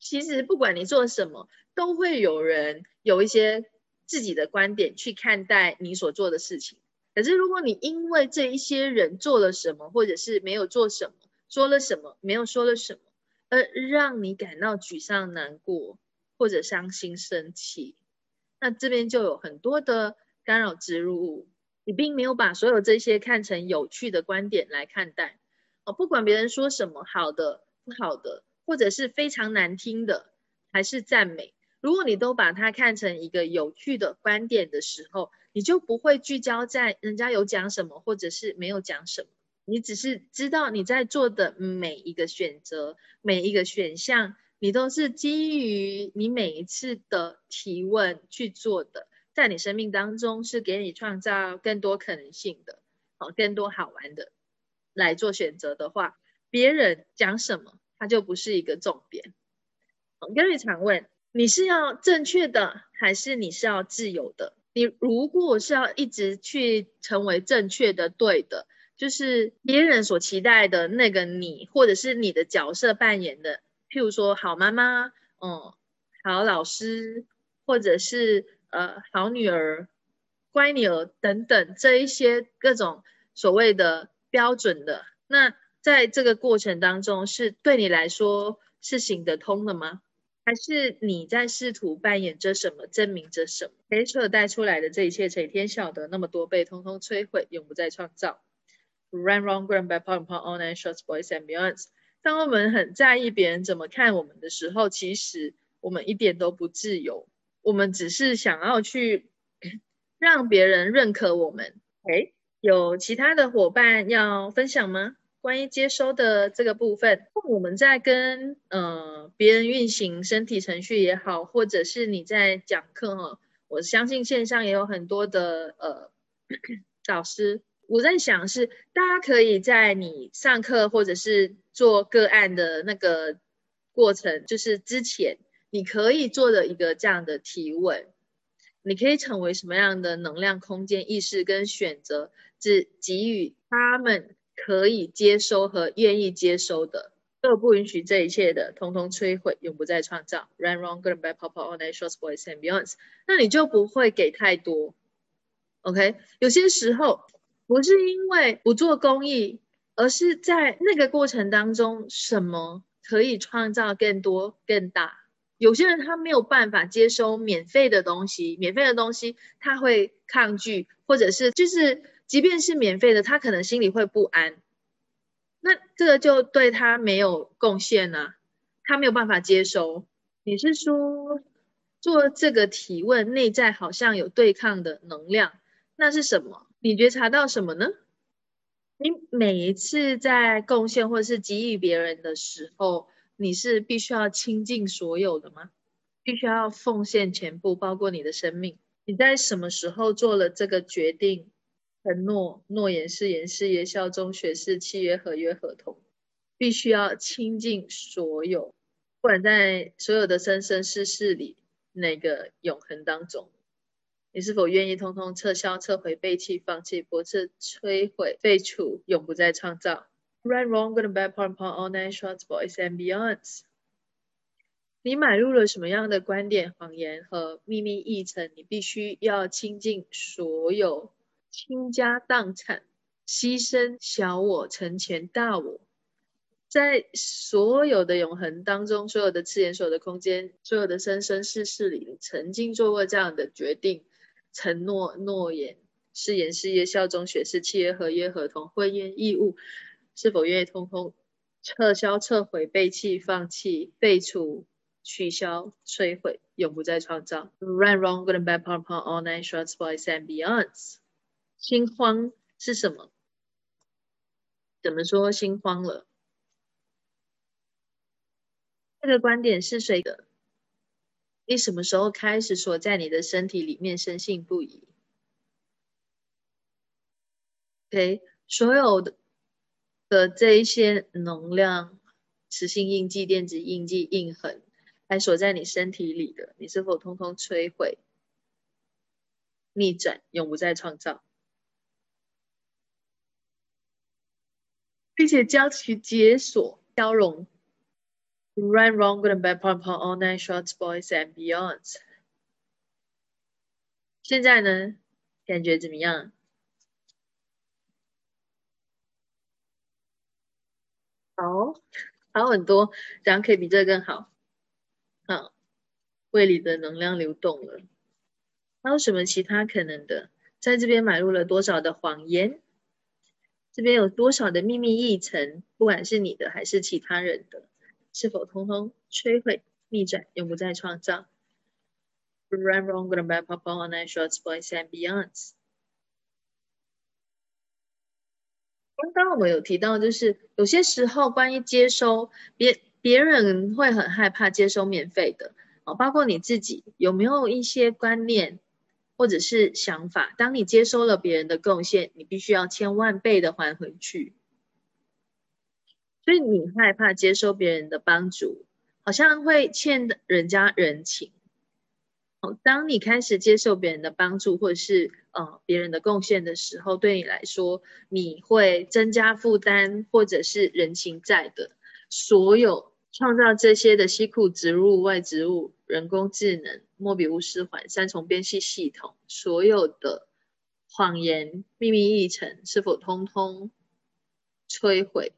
其实不管你做什么，都会有人有一些自己的观点去看待你所做的事情。可是如果你因为这一些人做了什么，或者是没有做什么，说了什么，没有说了什么，而让你感到沮丧、难过或者伤心、生气，那这边就有很多的干扰植入物。你并没有把所有这些看成有趣的观点来看待哦，不管别人说什么，好的、不好的，或者是非常难听的，还是赞美，如果你都把它看成一个有趣的观点的时候，你就不会聚焦在人家有讲什么，或者是没有讲什么。你只是知道你在做的每一个选择，每一个选项，你都是基于你每一次的提问去做的，在你生命当中是给你创造更多可能性的，哦，更多好玩的来做选择的话，别人讲什么，它就不是一个重点。Gary 常问，你是要正确的，还是你是要自由的？你如果是要一直去成为正确的、对的。就是别人所期待的那个你，或者是你的角色扮演的，譬如说好妈妈，嗯，好老师，或者是呃好女儿、乖女儿等等这一些各种所谓的标准的，那在这个过程当中，是对你来说是行得通的吗？还是你在试图扮演着什么，证明着什么？黑扯带出来的这一切，谁天晓得？那么多被通通摧毁，永不再创造。Run wrong, run back, pop pop on and shots, boys and beyonds。当我们很在意别人怎么看我们的时候，其实我们一点都不自由。我们只是想要去让别人认可我们。哎，有其他的伙伴要分享吗？关于接收的这个部分，我们在跟呃别人运行身体程序也好，或者是你在讲课哈，我相信线上也有很多的呃 (coughs) 老师。我在想是，大家可以在你上课或者是做个案的那个过程，就是之前你可以做的一个这样的提问，你可以成为什么样的能量空间意识跟选择，只给予他们。可以接收和愿意接收的，都不允许这一切的，通通摧毁，永不再创造。Run, wrong, good and bad, pop, pop, all night, short, boys and beyonds。那你就不会给太多。OK，有些时候不是因为不做公益，而是在那个过程当中，什么可以创造更多、更大。有些人他没有办法接收免费的东西，免费的东西他会抗拒，或者是就是。即便是免费的，他可能心里会不安，那这个就对他没有贡献呢，他没有办法接收。你是说做这个提问，内在好像有对抗的能量，那是什么？你觉察到什么呢？你每一次在贡献或是给予别人的时候，你是必须要倾尽所有的吗？必须要奉献全部，包括你的生命？你在什么时候做了这个决定？承诺、诺言、誓言、誓言、效忠、学誓、契约、合约、合同，必须要倾尽所有，不管在所有的生生世世里那个永恒当中，你是否愿意通通撤销、撤回、背弃、放弃、驳斥、摧毁、废除、永不再创造？Right, wrong, good and bad, part, part, all nine shorts, boys and beyonds。你买入了什么样的观点、谎言和秘密议程？你必须要倾尽所有。倾家荡产，牺牲小我，成全大我，在所有的永恒当中，所有的次元、所有的空间、所有的生生世世里，曾经做过这样的决定、承诺、诺言、誓言、事业、效忠、学誓、契约、合约、合同、婚约、义务，是否愿意通通撤销、撤回、背弃、放弃、废除、取消、摧毁，永不再创造？Run, wrong, good and bad, p o p o all nine shorts, boys and beyonds。心慌是什么？怎么说心慌了？这个观点是谁的？你什么时候开始锁在你的身体里面，深信不疑？OK，所有的的这一些能量、磁性印记、电子印记、印痕，还锁在你身体里的，你是否通通摧毁、逆转，永不再创造？并且将其解锁、消融。Right, wrong, good and bad, pop, pop, all night, shots, boys and beyonds。现在呢，感觉怎么样？好，好很多，这样可以比这个更好。好，胃里的能量流动了。还有什么其他可能的？在这边买入了多少的谎言？这边有多少的秘密议程，不管是你的还是其他人的，是否通通摧毁、逆转，永不再创造？Run, wrong, good and bad, pop, all night, shorts, boys and beyond。刚刚我们有提到，就是有些时候关于接收别别人会很害怕接收免费的哦，包括你自己有没有一些观念？或者是想法，当你接收了别人的贡献，你必须要千万倍的还回去。所以你害怕接受别人的帮助，好像会欠人家人情。哦，当你开始接受别人的帮助，或者是呃别人的贡献的时候，对你来说，你会增加负担，或者是人情债的。所有创造这些的西库植入外植物。人工智能、莫比乌斯环、三重编系系统，所有的谎言、秘密议程，是否通通摧毁，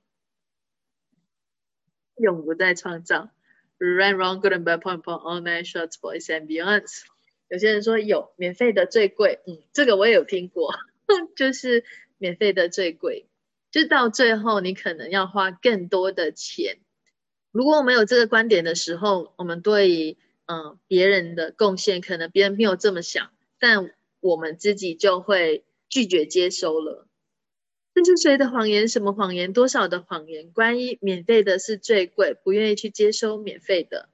永不再创造？Run, wrong, good and bad, point, point, all night, shorts, boys and beyonds。有些人说有免费的最贵，嗯，这个我也有听过，(laughs) 就是免费的最贵，就到最后你可能要花更多的钱。如果我们有这个观点的时候，我们对嗯别人的贡献，可能别人没有这么想，但我们自己就会拒绝接收了。这是谁的谎言？什么谎言？多少的谎言？关于免费的是最贵，不愿意去接收免费的，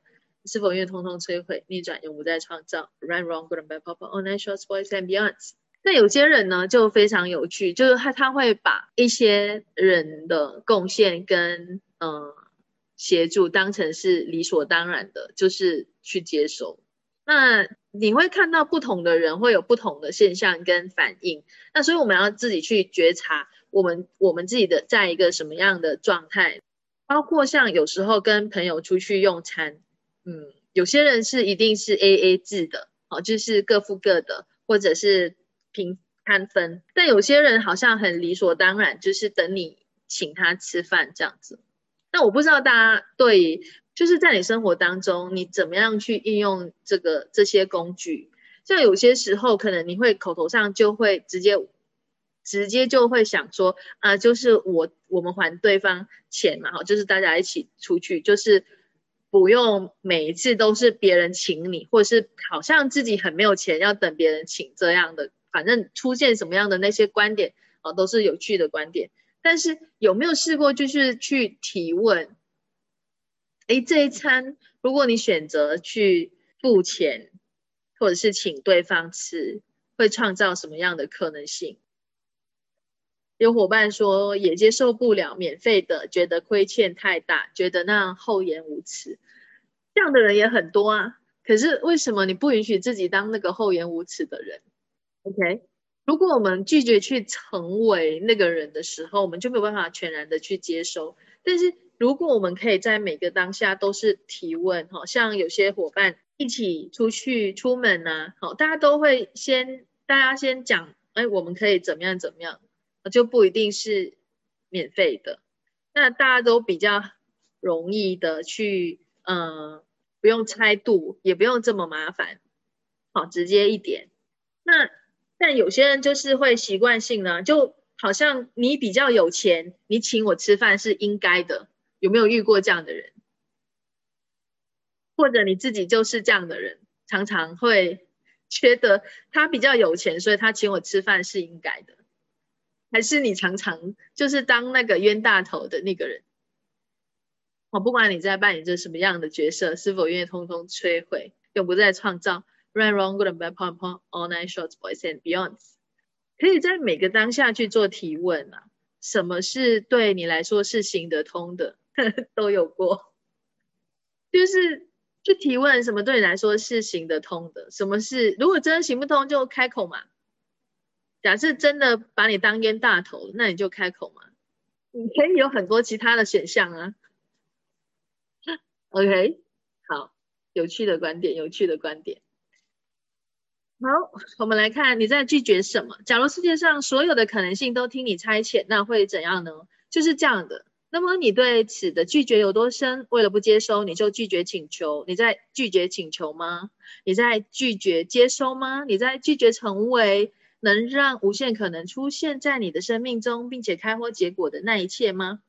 是否愿意通通摧毁、逆转，永不再创造？Run, wrong, good and bad, pop, all night shorts, boys and beyonds。那有些人呢，就非常有趣，就是他他会把一些人的贡献跟嗯协助当成是理所当然的，就是去接收。那你会看到不同的人会有不同的现象跟反应，那所以我们要自己去觉察我们我们自己的在一个什么样的状态，包括像有时候跟朋友出去用餐，嗯，有些人是一定是 A A 制的，哦，就是各付各的，或者是。平摊分，但有些人好像很理所当然，就是等你请他吃饭这样子。那我不知道大家对，就是在你生活当中，你怎么样去应用这个这些工具？像有些时候，可能你会口头上就会直接直接就会想说，啊，就是我我们还对方钱嘛，哈，就是大家一起出去，就是不用每一次都是别人请你，或者是好像自己很没有钱要等别人请这样的。反正出现什么样的那些观点啊，都是有趣的观点。但是有没有试过，就是去提问？哎，这一餐如果你选择去付钱，或者是请对方吃，会创造什么样的可能性？有伙伴说也接受不了免费的，觉得亏欠太大，觉得那样厚颜无耻。这样的人也很多啊。可是为什么你不允许自己当那个厚颜无耻的人？OK，如果我们拒绝去成为那个人的时候，我们就没有办法全然的去接收。但是如果我们可以在每个当下都是提问，哈，像有些伙伴一起出去出门呢，好，大家都会先大家先讲，哎，我们可以怎么样怎么样，就不一定是免费的。那大家都比较容易的去，嗯，不用猜度，也不用这么麻烦，好，直接一点。那但有些人就是会习惯性呢，就好像你比较有钱，你请我吃饭是应该的。有没有遇过这样的人？或者你自己就是这样的人，常常会 (laughs) 觉得他比较有钱，所以他请我吃饭是应该的。还是你常常就是当那个冤大头的那个人？我不管你在扮演着什么样的角色，是否愿意通通摧毁，永不再创造。Run, wrong, good and bad, pop, pop, all night shorts, boys and beyonds。可以在每个当下去做提问啊，什么是对你来说是行得通的，(laughs) 都有过。就是去提问什么对你来说是行得通的，什么是如果真的行不通就开口嘛。假设真的把你当冤大头，那你就开口嘛。你可以有很多其他的选项啊。OK，好，有趣的观点，有趣的观点。好，我们来看你在拒绝什么。假如世界上所有的可能性都听你差遣，那会怎样呢？就是这样的。那么你对此的拒绝有多深？为了不接收，你就拒绝请求。你在拒绝请求吗？你在拒绝接收吗？你在拒绝成为能让无限可能出现在你的生命中，并且开花结果的那一切吗？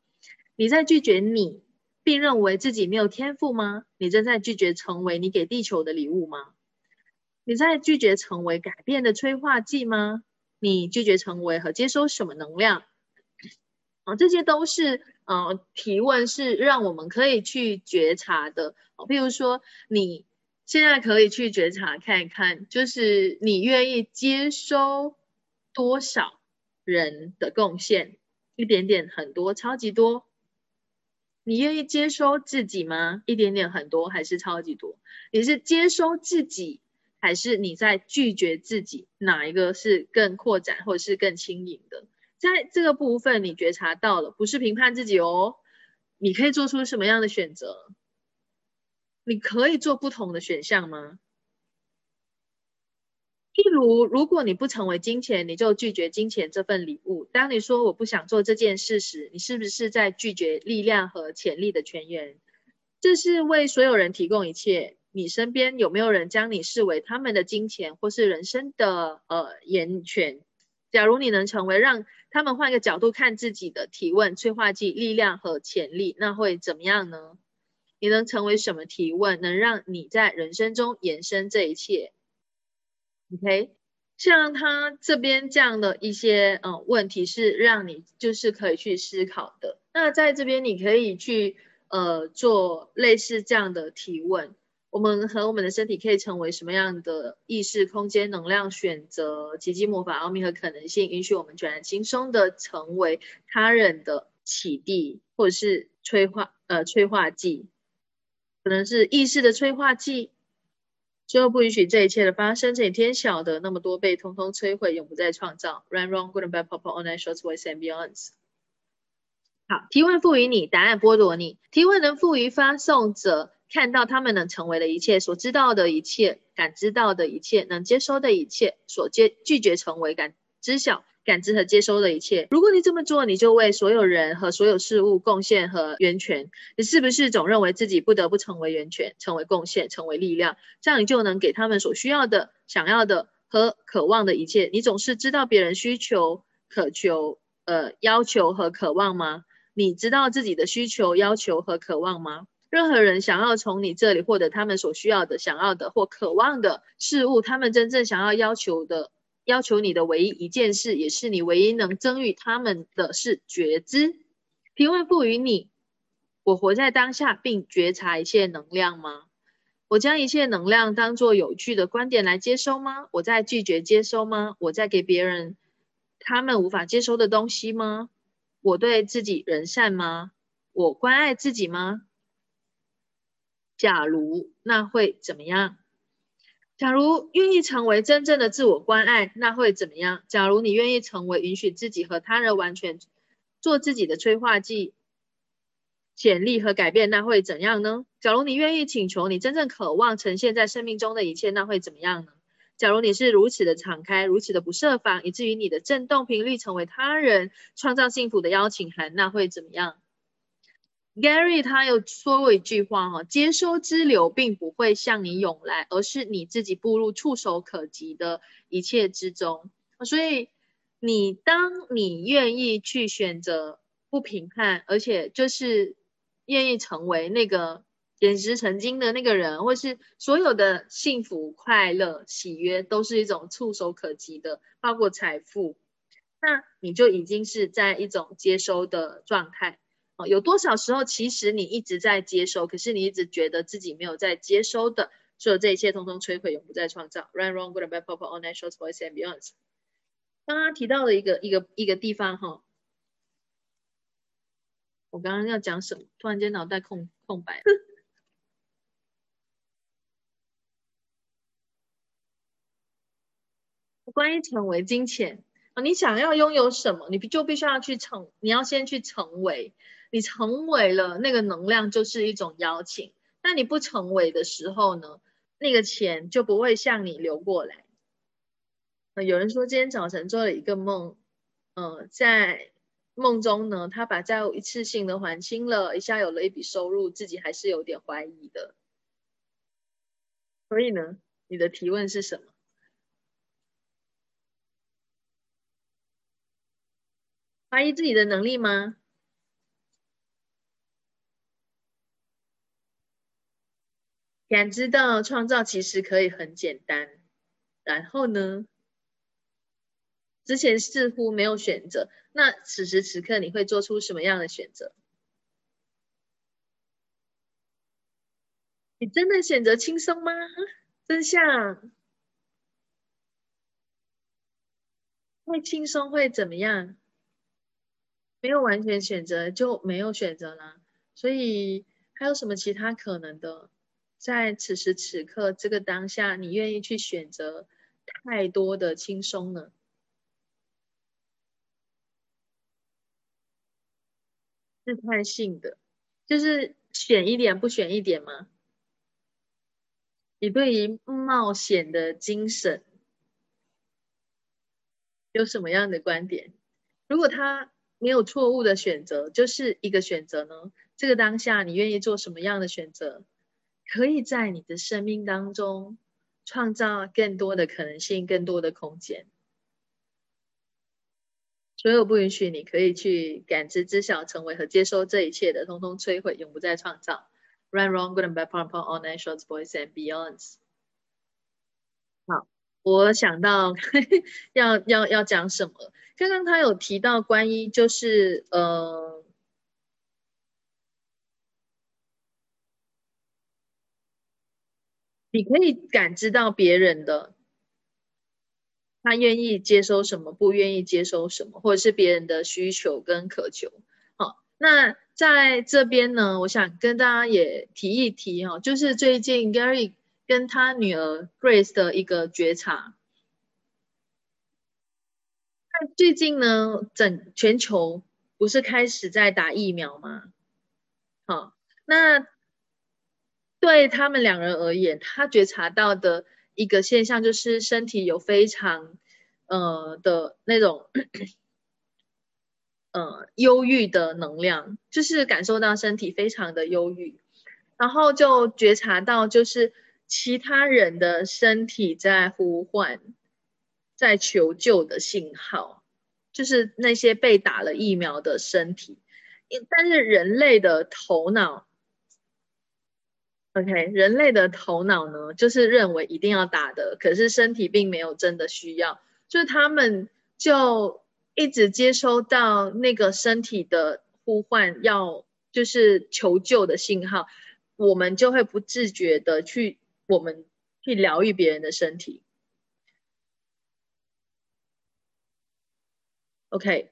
你在拒绝你，并认为自己没有天赋吗？你正在拒绝成为你给地球的礼物吗？你在拒绝成为改变的催化剂吗？你拒绝成为和接收什么能量？啊，这些都是呃提问，是让我们可以去觉察的。哦譬如说，你现在可以去觉察看一看，就是你愿意接收多少人的贡献？一点点、很多、超级多？你愿意接收自己吗？一点点、很多，还是超级多？你是接收自己？还是你在拒绝自己，哪一个是更扩展或者是更轻盈的？在这个部分你觉察到了，不是评判自己哦。你可以做出什么样的选择？你可以做不同的选项吗？例如，如果你不成为金钱，你就拒绝金钱这份礼物。当你说我不想做这件事时，你是不是在拒绝力量和潜力的泉源？这是为所有人提供一切。你身边有没有人将你视为他们的金钱或是人生的呃源泉？假如你能成为让他们换个角度看自己的提问催化剂力量和潜力，那会怎么样呢？你能成为什么提问，能让你在人生中延伸这一切？OK，像他这边这样的一些嗯问题，是让你就是可以去思考的。那在这边你可以去呃做类似这样的提问。我们和我们的身体可以成为什么样的意识空间、能量、选择、奇迹、魔法、奥秘和可能性，允许我们全然轻松的成为他人的启迪，或者是催化呃催化剂，可能是意识的催化剂。最后不允许这一切的发生，这一天晓得那么多被通通摧毁，永不再创造。Run, wrong, good and bad, pop, online, short, voice and beyonds。好，提问赋予你，答案剥夺你。提问能赋予发送者。看到他们能成为的一切，所知道的一切，感知到的一切，能接收的一切，所接拒绝成为感知晓、感知和接收的一切。如果你这么做，你就为所有人和所有事物贡献和源泉。你是不是总认为自己不得不成为源泉、成为贡献、成为力量？这样你就能给他们所需要的、想要的和渴望的一切。你总是知道别人需求、渴求、呃要求和渴望吗？你知道自己的需求、要求和渴望吗？任何人想要从你这里获得他们所需要的、想要的或渴望的事物，他们真正想要要求的、要求你的唯一一件事，也是你唯一能赠予他们的是觉知。提问赋予你：我活在当下，并觉察一切能量吗？我将一切能量当作有趣的观点来接收吗？我在拒绝接收吗？我在给别人他们无法接收的东西吗？我对自己仁善吗？我关爱自己吗？假如那会怎么样？假如愿意成为真正的自我关爱，那会怎么样？假如你愿意成为允许自己和他人完全做自己的催化剂、潜力和改变，那会怎样呢？假如你愿意请求你真正渴望呈现在生命中的一切，那会怎么样呢？假如你是如此的敞开，如此的不设防，以至于你的振动频率成为他人创造幸福的邀请函，那会怎么样？Gary 他有说过一句话哈，接收之流并不会向你涌来，而是你自己步入触手可及的一切之中。所以你当你愿意去选择不评判，而且就是愿意成为那个点石成金的那个人，或是所有的幸福、快乐、喜悦都是一种触手可及的，包括财富，那你就已经是在一种接收的状态。哦，有多少时候其实你一直在接收，可是你一直觉得自己没有在接收的，所有这一切通通摧毁，永不再创造。Run, wrong, good and bad, pop, all natural, voice and beyond。刚刚提到的一个一个一个地方哈，我刚刚要讲什么？突然间脑袋空空白。(laughs) 关于成为金钱啊，你想要拥有什么，你就必须要去成，你要先去成为。你成为了那个能量，就是一种邀请。那你不成为的时候呢？那个钱就不会向你流过来。有人说今天早晨做了一个梦，呃，在梦中呢，他把债务一次性的还清了，一下有了一笔收入，自己还是有点怀疑的。所以呢，你的提问是什么？怀疑自己的能力吗？感知到创造其实可以很简单，然后呢？之前似乎没有选择，那此时此刻你会做出什么样的选择？你真的选择轻松吗？真相会轻松会怎么样？没有完全选择就没有选择了，所以还有什么其他可能的？在此时此刻这个当下，你愿意去选择太多的轻松呢？试探性的，就是选一点不选一点吗？你对于冒险的精神有什么样的观点？如果他没有错误的选择，就是一个选择呢？这个当下，你愿意做什么样的选择？可以在你的生命当中创造更多的可能性，更多的空间。所有不允许你可以去感知、知晓、成为和接收这一切的，通通摧毁，永不再创造。Run, wrong, good and bad, part, part, all night, shorts, boys and beyonds。好，我想到 (laughs) 要要要讲什么？刚刚他有提到关于就是呃，你可以感知到别人的，他愿意接收什么，不愿意接收什么，或者是别人的需求跟渴求。好，那在这边呢，我想跟大家也提一提哈，就是最近 Gary 跟他女儿 Grace 的一个觉察。那最近呢，整全球不是开始在打疫苗吗？好，那对他们两人而言，他觉察到的一个现象就是身体有非常呃的那种呃忧郁的能量，就是感受到身体非常的忧郁，然后就觉察到就是其他人的身体在呼唤。在求救的信号，就是那些被打了疫苗的身体，但是人类的头脑，OK，人类的头脑呢，就是认为一定要打的，可是身体并没有真的需要，就是他们就一直接收到那个身体的呼唤，要就是求救的信号，我们就会不自觉的去，我们去疗愈别人的身体。OK，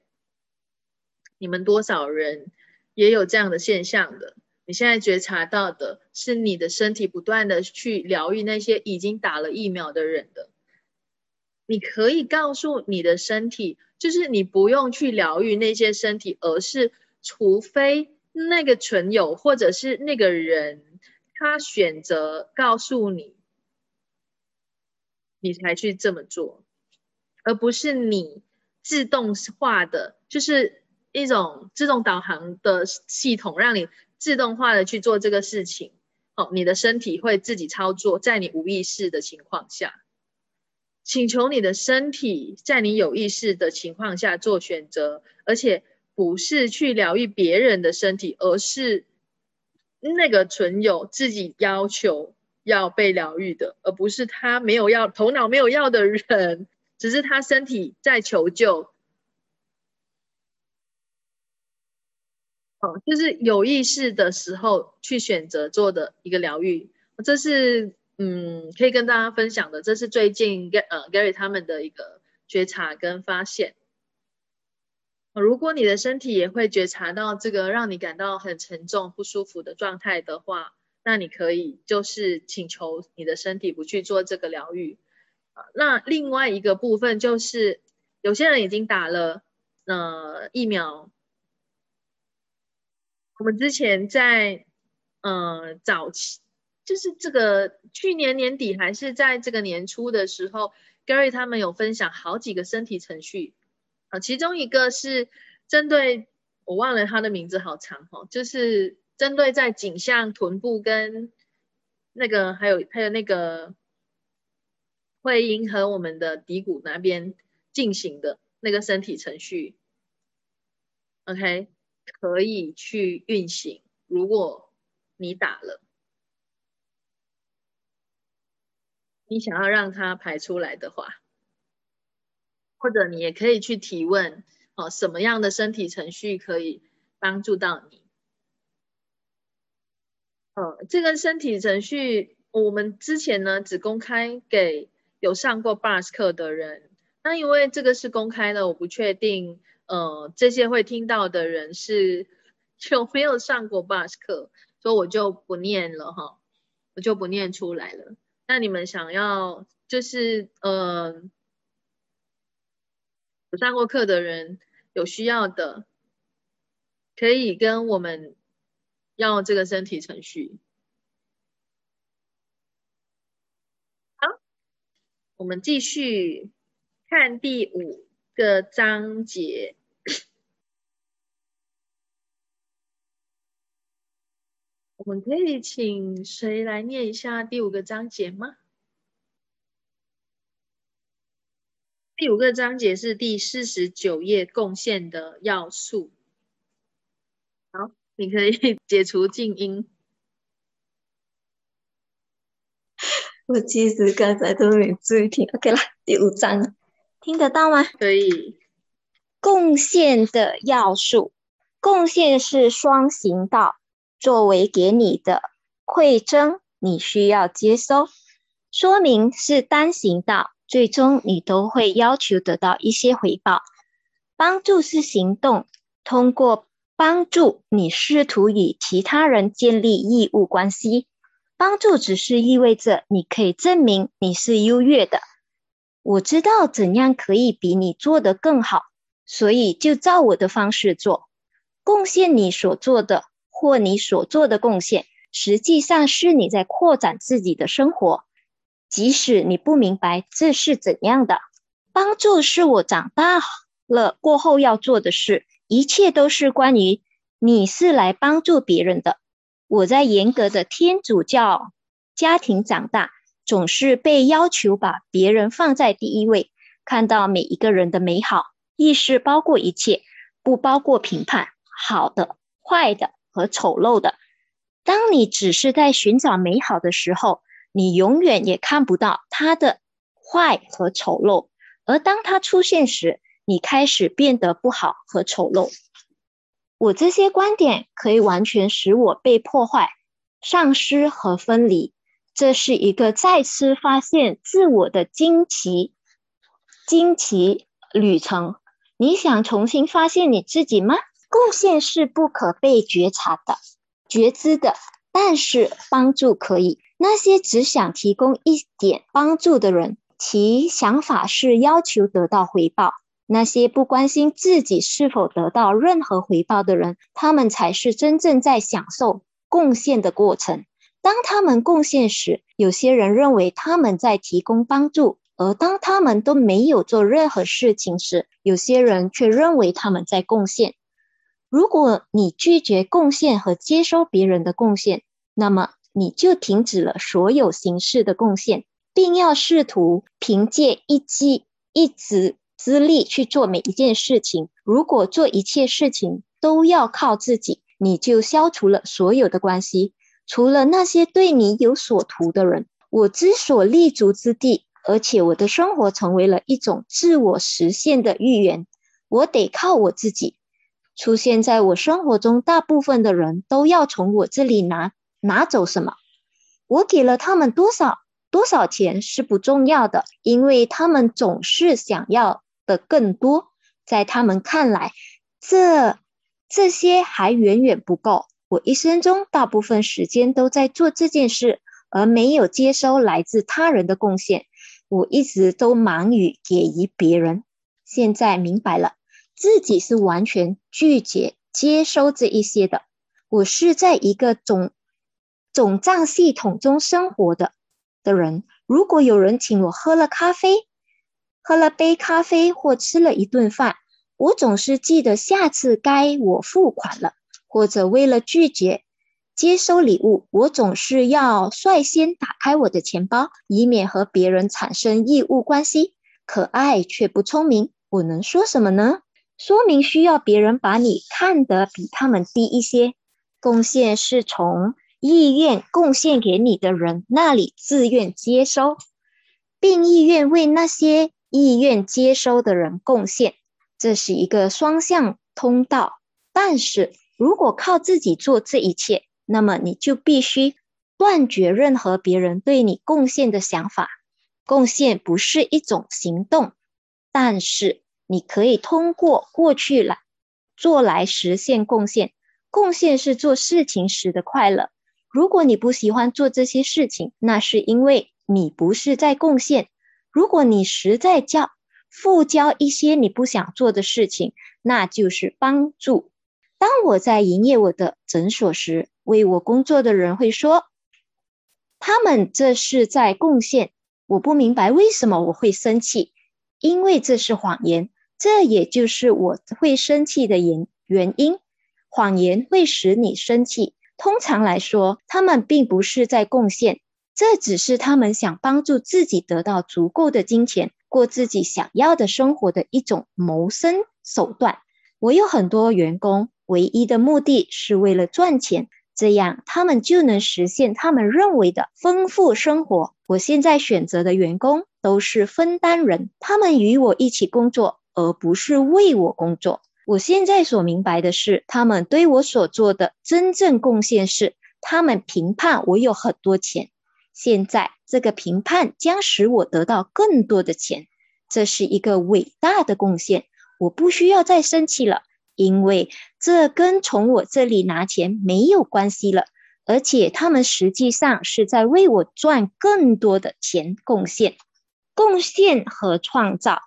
你们多少人也有这样的现象的？你现在觉察到的是你的身体不断的去疗愈那些已经打了疫苗的人的。你可以告诉你的身体，就是你不用去疗愈那些身体，而是除非那个存有或者是那个人他选择告诉你，你才去这么做，而不是你。自动化的就是一种自动导航的系统，让你自动化的去做这个事情。哦，你的身体会自己操作，在你无意识的情况下，请求你的身体在你有意识的情况下做选择，而且不是去疗愈别人的身体，而是那个存有自己要求要被疗愈的，而不是他没有要头脑没有要的人。只是他身体在求救，哦，就是有意识的时候去选择做的一个疗愈，这是嗯可以跟大家分享的。这是最近呃 Gary 他们的一个觉察跟发现。如果你的身体也会觉察到这个让你感到很沉重不舒服的状态的话，那你可以就是请求你的身体不去做这个疗愈。那另外一个部分就是，有些人已经打了呃疫苗。我们之前在呃早期，就是这个去年年底还是在这个年初的时候，Gary 他们有分享好几个身体程序啊，其中一个是针对我忘了他的名字，好长哦，就是针对在颈项、臀部跟那个还有还有那个。会迎合我们的骶骨那边进行的那个身体程序，OK，可以去运行。如果你打了，你想要让它排出来的话，或者你也可以去提问，哦，什么样的身体程序可以帮助到你？呃，这个身体程序我们之前呢只公开给。有上过 bars 课的人，那因为这个是公开的，我不确定，呃，这些会听到的人是有没有上过 bus 课，所以我就不念了哈，我就不念出来了。那你们想要就是呃有上过课的人，有需要的，可以跟我们要这个身体程序。好我们继续看第五个章节。我们可以请谁来念一下第五个章节吗？第五个章节是第四十九页贡献的要素。好，你可以解除静音。(laughs) 我其实刚才都没注意听。OK 啦，第五章，听得到吗？可以。贡献的要素，贡献是双行道，作为给你的馈赠，你需要接收；说明是单行道，最终你都会要求得到一些回报。帮助是行动，通过帮助你试图与其他人建立义务关系。帮助只是意味着你可以证明你是优越的。我知道怎样可以比你做得更好。所以就照我的方式做，贡献你所做的或你所做的贡献，实际上是你在扩展自己的生活，即使你不明白这是怎样的。帮助是我长大了过后要做的事，一切都是关于你是来帮助别人的。我在严格的天主教家庭长大，总是被要求把别人放在第一位，看到每一个人的美好。意识包括一切，不包括评判好的、坏的和丑陋的。当你只是在寻找美好的时候，你永远也看不到它的坏和丑陋；而当它出现时，你开始变得不好和丑陋。我这些观点可以完全使我被破坏、丧失和分离。这是一个再次发现自我的惊奇、惊奇旅程。你想重新发现你自己吗？贡献是不可被觉察的、觉知的，但是帮助可以。那些只想提供一点帮助的人，其想法是要求得到回报。那些不关心自己是否得到任何回报的人，他们才是真正在享受贡献的过程。当他们贡献时，有些人认为他们在提供帮助。而当他们都没有做任何事情时，有些人却认为他们在贡献。如果你拒绝贡献和接收别人的贡献，那么你就停止了所有形式的贡献，并要试图凭借一己一己之力去做每一件事情。如果做一切事情都要靠自己，你就消除了所有的关系，除了那些对你有所图的人。我之所立足之地。而且我的生活成为了一种自我实现的预言，我得靠我自己。出现在我生活中，大部分的人都要从我这里拿拿走什么？我给了他们多少多少钱是不重要的，因为他们总是想要的更多。在他们看来，这这些还远远不够。我一生中大部分时间都在做这件事，而没有接收来自他人的贡献。我一直都忙于给予别人，现在明白了，自己是完全拒绝接收这一些的。我是在一个总总账系统中生活的的人。如果有人请我喝了咖啡，喝了杯咖啡或吃了一顿饭，我总是记得下次该我付款了，或者为了拒绝。接收礼物，我总是要率先打开我的钱包，以免和别人产生义务关系。可爱却不聪明，我能说什么呢？说明需要别人把你看得比他们低一些。贡献是从意愿贡献给你的人那里自愿接收，并意愿为那些意愿接收的人贡献，这是一个双向通道。但是如果靠自己做这一切，那么你就必须断绝任何别人对你贡献的想法。贡献不是一种行动，但是你可以通过过去来做来实现贡献。贡献是做事情时的快乐。如果你不喜欢做这些事情，那是因为你不是在贡献。如果你实在交附交一些你不想做的事情，那就是帮助。当我在营业我的诊所时，为我工作的人会说，他们这是在贡献。我不明白为什么我会生气，因为这是谎言。这也就是我会生气的原原因。谎言会使你生气。通常来说，他们并不是在贡献，这只是他们想帮助自己得到足够的金钱，过自己想要的生活的一种谋生手段。我有很多员工，唯一的目的是为了赚钱。这样他们就能实现他们认为的丰富生活。我现在选择的员工都是分担人，他们与我一起工作，而不是为我工作。我现在所明白的是，他们对我所做的真正贡献是，他们评判我有很多钱。现在这个评判将使我得到更多的钱，这是一个伟大的贡献。我不需要再生气了，因为这跟从我这里拿钱没有关系了。而且他们实际上是在为我赚更多的钱贡献。贡献和创造，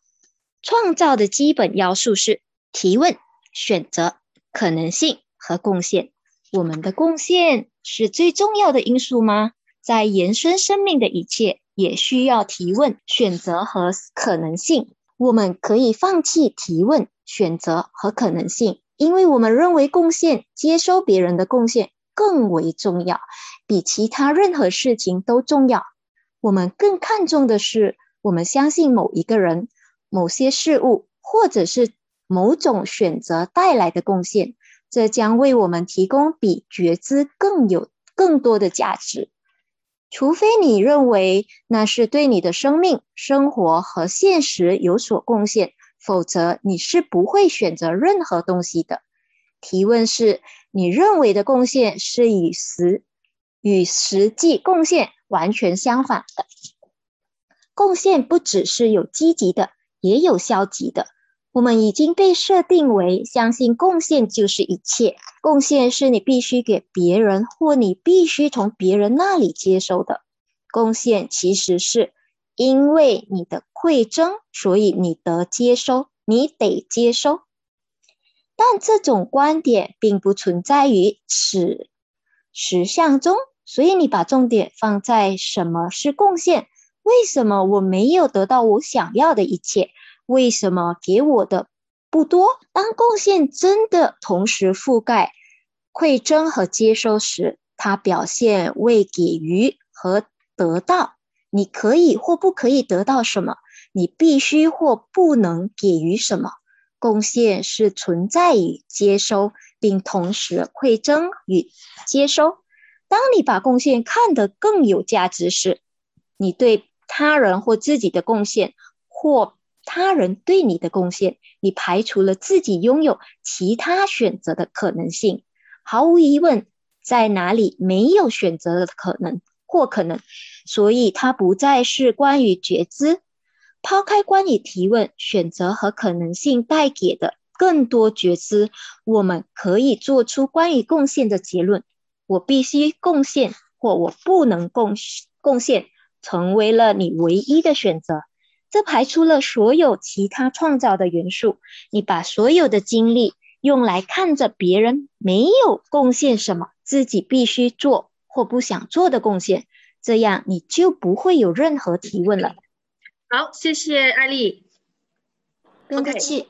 创造的基本要素是。提问、选择、可能性和贡献。我们的贡献是最重要的因素吗？在延伸生命的一切也需要提问、选择和可能性。我们可以放弃提问、选择和可能性，因为我们认为贡献、接收别人的贡献更为重要，比其他任何事情都重要。我们更看重的是，我们相信某一个人、某些事物，或者是。某种选择带来的贡献，这将为我们提供比觉知更有更多的价值。除非你认为那是对你的生命、生活和现实有所贡献，否则你是不会选择任何东西的。提问是：你认为的贡献是与实与实际贡献完全相反的。贡献不只是有积极的，也有消极的。我们已经被设定为相信贡献就是一切，贡献是你必须给别人或你必须从别人那里接收的。贡献其实是因为你的馈赠，所以你得接收，你得接收。但这种观点并不存在于此实相中，所以你把重点放在什么是贡献？为什么我没有得到我想要的一切？为什么给我的不多？当贡献真的同时覆盖馈赠和接收时，它表现为给予和得到。你可以或不可以得到什么？你必须或不能给予什么？贡献是存在于接收，并同时馈赠与接收。当你把贡献看得更有价值时，你对他人或自己的贡献或他人对你的贡献，你排除了自己拥有其他选择的可能性。毫无疑问，在哪里没有选择的可能或可能，所以它不再是关于觉知。抛开关于提问、选择和可能性带给的更多觉知，我们可以做出关于贡献的结论：我必须贡献，或我不能贡贡献，成为了你唯一的选择。这排除了所有其他创造的元素。你把所有的精力用来看着别人没有贡献什么，自己必须做或不想做的贡献，这样你就不会有任何提问了。好，谢谢艾丽。不用客气。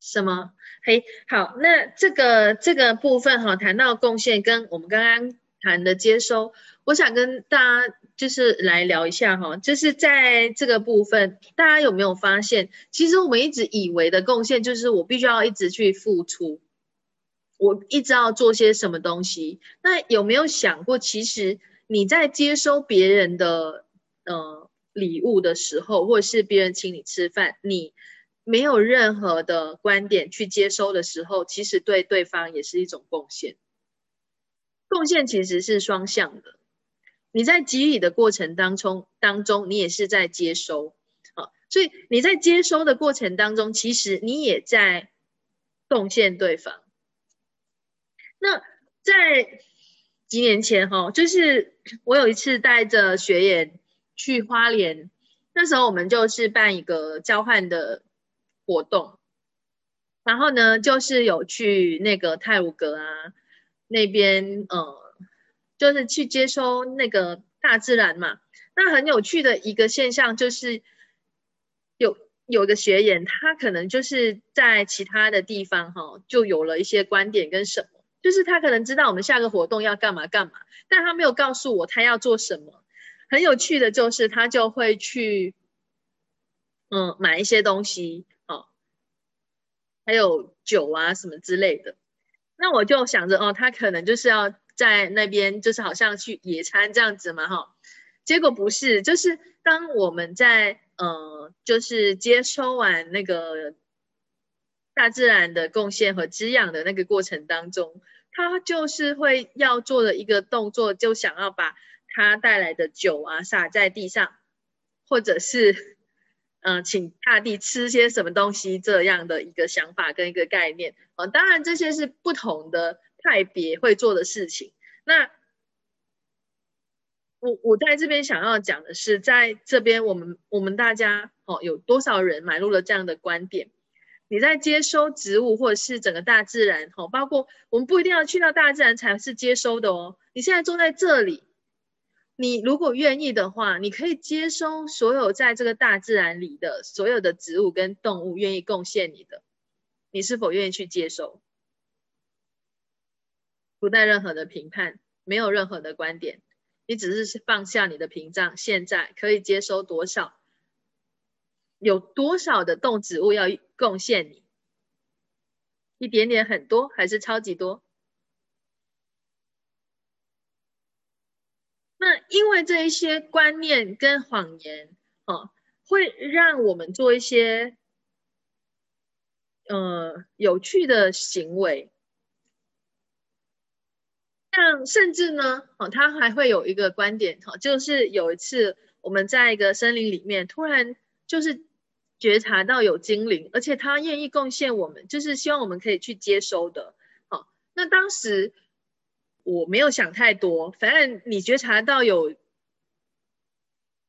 什么？嘿，好，那这个这个部分哈，谈到贡献跟我们刚刚谈的接收，我想跟大家。就是来聊一下哈，就是在这个部分，大家有没有发现，其实我们一直以为的贡献，就是我必须要一直去付出，我一直要做些什么东西。那有没有想过，其实你在接收别人的呃礼物的时候，或者是别人请你吃饭，你没有任何的观点去接收的时候，其实对对方也是一种贡献。贡献其实是双向的。你在给予的过程当中，当中你也是在接收，啊，所以你在接收的过程当中，其实你也在贡献对方。那在几年前，哈，就是我有一次带着学员去花莲，那时候我们就是办一个交换的活动，然后呢，就是有去那个泰晤阁啊那边，呃。就是去接收那个大自然嘛，那很有趣的一个现象就是，有有的学员，他可能就是在其他的地方哈，就有了一些观点跟什么，就是他可能知道我们下个活动要干嘛干嘛，但他没有告诉我他要做什么。很有趣的就是，他就会去，嗯，买一些东西，哦，还有酒啊什么之类的。那我就想着哦，他可能就是要在那边，就是好像去野餐这样子嘛，哈。结果不是，就是当我们在呃，就是接收完那个大自然的贡献和滋养的那个过程当中，他就是会要做的一个动作，就想要把他带来的酒啊洒在地上，或者是嗯，(laughs) 请大地吃些什么东西这样的一个想法跟一个概念啊。当然，这些是不同的派别会做的事情。那我我在这边想要讲的是，在这边我们我们大家哦，有多少人买入了这样的观点？你在接收植物或者是整个大自然哦，包括我们不一定要去到大自然才是接收的哦。你现在坐在这里，你如果愿意的话，你可以接收所有在这个大自然里的所有的植物跟动物愿意贡献你的，你是否愿意去接收？不带任何的评判，没有任何的观点。你只是放下你的屏障，现在可以接收多少？有多少的动植物要贡献你？一点点，很多，还是超级多？那因为这一些观念跟谎言，哦，会让我们做一些呃有趣的行为。像甚至呢，哦，他还会有一个观点，哈，就是有一次我们在一个森林里面，突然就是觉察到有精灵，而且他愿意贡献我们，就是希望我们可以去接收的，好，那当时我没有想太多，反正你觉察到有，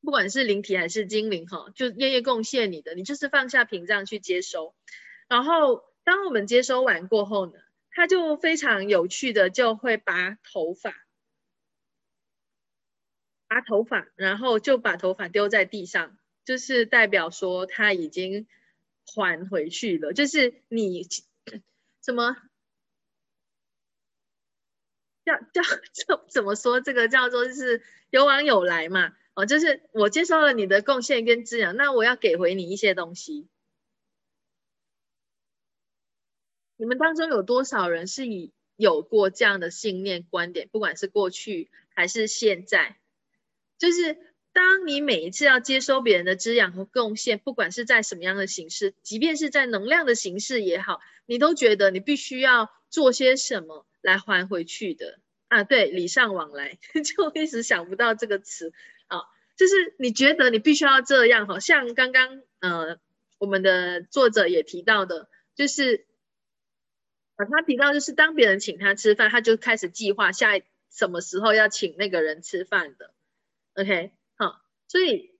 不管是灵体还是精灵，哈，就愿意贡献你的，你就是放下屏障去接收，然后当我们接收完过后呢？他就非常有趣的，就会拔头发，拔头发，然后就把头发丢在地上，就是代表说他已经还回去了。就是你 (clears throat) 怎么叫叫怎怎么说？这个叫做就是有往有来嘛。哦，就是我接受了你的贡献跟滋养，那我要给回你一些东西。你们当中有多少人是以有过这样的信念观点？不管是过去还是现在，就是当你每一次要接收别人的滋养和贡献，不管是在什么样的形式，即便是在能量的形式也好，你都觉得你必须要做些什么来还回去的啊？对，礼尚往来，(laughs) 就一直想不到这个词啊，就是你觉得你必须要这样，好像刚刚呃我们的作者也提到的，就是。啊，他提到就是当别人请他吃饭，他就开始计划下什么时候要请那个人吃饭的。OK，好，所以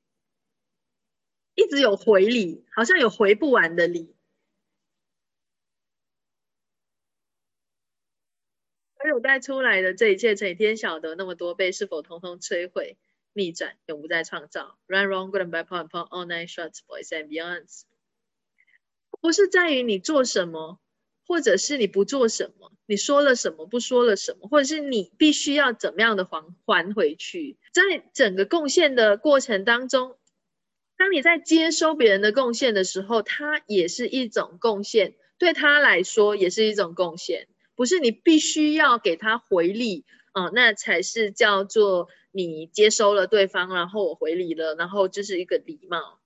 一直有回礼，好像有回不完的礼。而有带出来的这一切，成天晓得那么多倍是否通通摧毁、逆转，永不再创造？Run wrong, good and bad, point point, all nine shots, boys and beyonds。不是在于你做什么。或者是你不做什么，你说了什么，不说了什么，或者是你必须要怎么样的还还回去，在整个贡献的过程当中，当你在接收别人的贡献的时候，它也是一种贡献，对他来说也是一种贡献，不是你必须要给他回礼啊，那才是叫做你接收了对方，然后我回礼了，然后这是一个礼貌。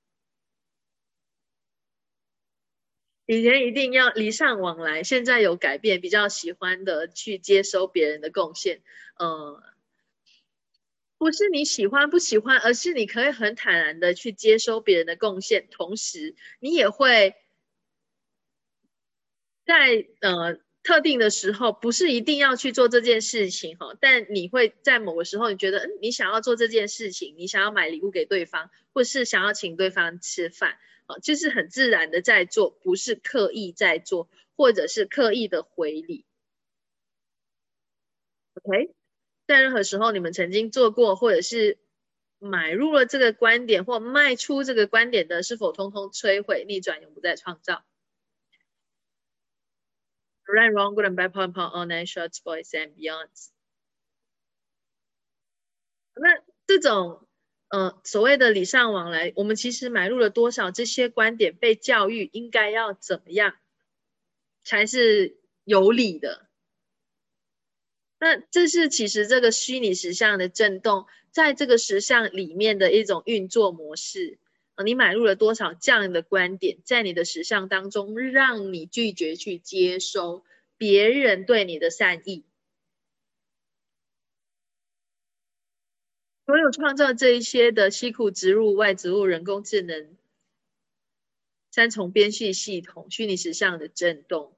以前一定要礼尚往来，现在有改变，比较喜欢的去接收别人的贡献。呃，不是你喜欢不喜欢，而是你可以很坦然的去接收别人的贡献，同时你也会在呃特定的时候，不是一定要去做这件事情哈，但你会在某个时候，你觉得嗯，你想要做这件事情，你想要买礼物给对方，或是想要请对方吃饭。啊，就是很自然的在做，不是刻意在做，或者是刻意的回礼。OK，在任何时候你们曾经做过，或者是买入了这个观点或卖出这个观点的，是否通通摧毁、逆转，永不再创造？Right, wrong, good and bad, point, point, all nine shots, boys and beyonds。那这种。呃，所谓的礼尚往来，我们其实买入了多少这些观点，被教育应该要怎么样才是有理的？那这是其实这个虚拟实像的震动，在这个实像里面的一种运作模式。啊，你买入了多少这样的观点，在你的实像当中，让你拒绝去接收别人对你的善意。所有创造这一些的西苦植入外植入人工智能三重编序系统虚拟实像的震动，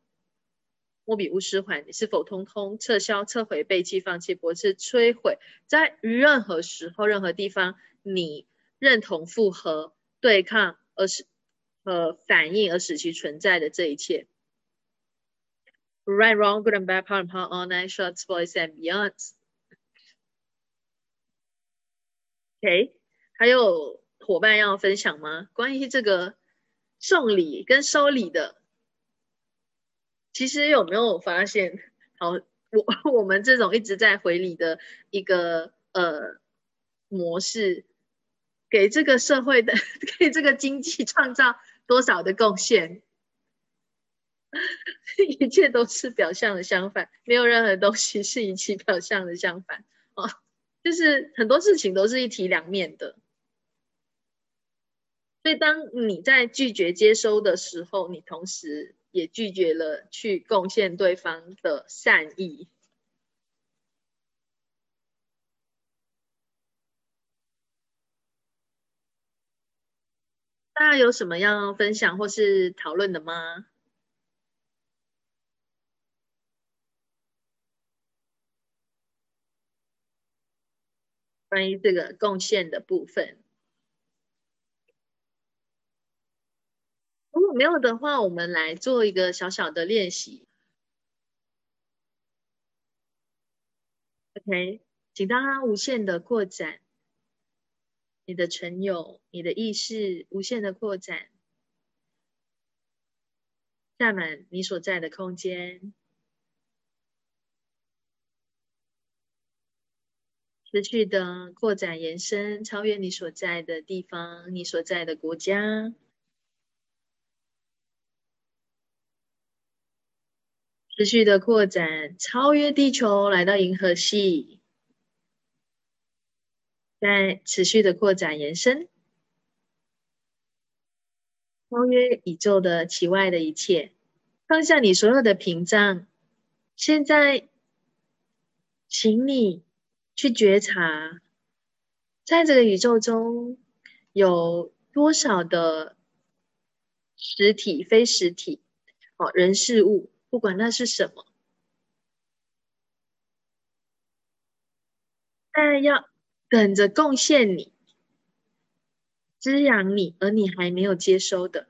莫比乌斯环，你是否通通撤销、撤回、背弃、放弃、驳斥、摧毁，在任何时候、任何地方，你认同、复合、对抗，而使呃反应而使其存在的这一切？Right, wrong, good and bad, power and power, all night, shots, voice and beyonds. OK，还有伙伴要分享吗？关于这个送礼跟收礼的，其实有没有发现？好，我 (laughs) 我们这种一直在回礼的一个呃模式，给这个社会的、(laughs) 给这个经济创造多少的贡献？(laughs) 一切都是表象的相反，没有任何东西是一起表象的相反哦。就是很多事情都是一体两面的，所以当你在拒绝接收的时候，你同时也拒绝了去贡献对方的善意。大家有什么要分享或是讨论的吗？关于这个贡献的部分，如果没有的话，我们来做一个小小的练习。OK，请大家无限的扩展，你的存有，你的意识无限的扩展，占满你所在的空间。持续的扩展延伸，超越你所在的地方，你所在的国家。持续的扩展，超越地球，来到银河系。在持续的扩展延伸，超越宇宙的其外的一切，放下你所有的屏障。现在，请你。去觉察，在这个宇宙中有多少的实体、非实体，哦，人事物，不管那是什么，但要等着贡献你、滋养你，而你还没有接收的。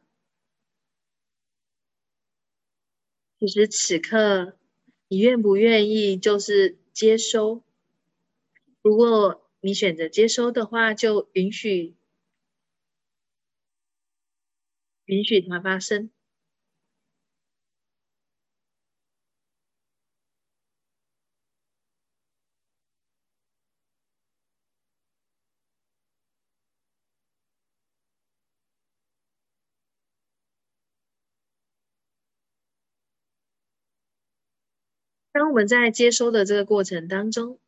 其实此刻，你愿不愿意就是接收？如果你选择接收的话，就允许允许它发生。当我们在接收的这个过程当中，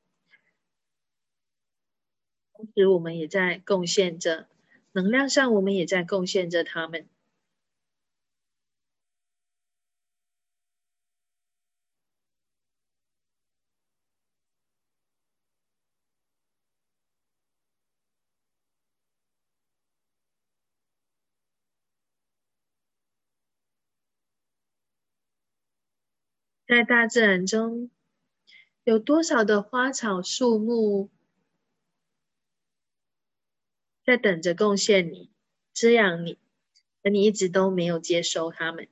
同时，我们也在贡献着能量上，我们也在贡献着他们。在大自然中，有多少的花草树木？在等着贡献你、滋养你，而你一直都没有接收他们。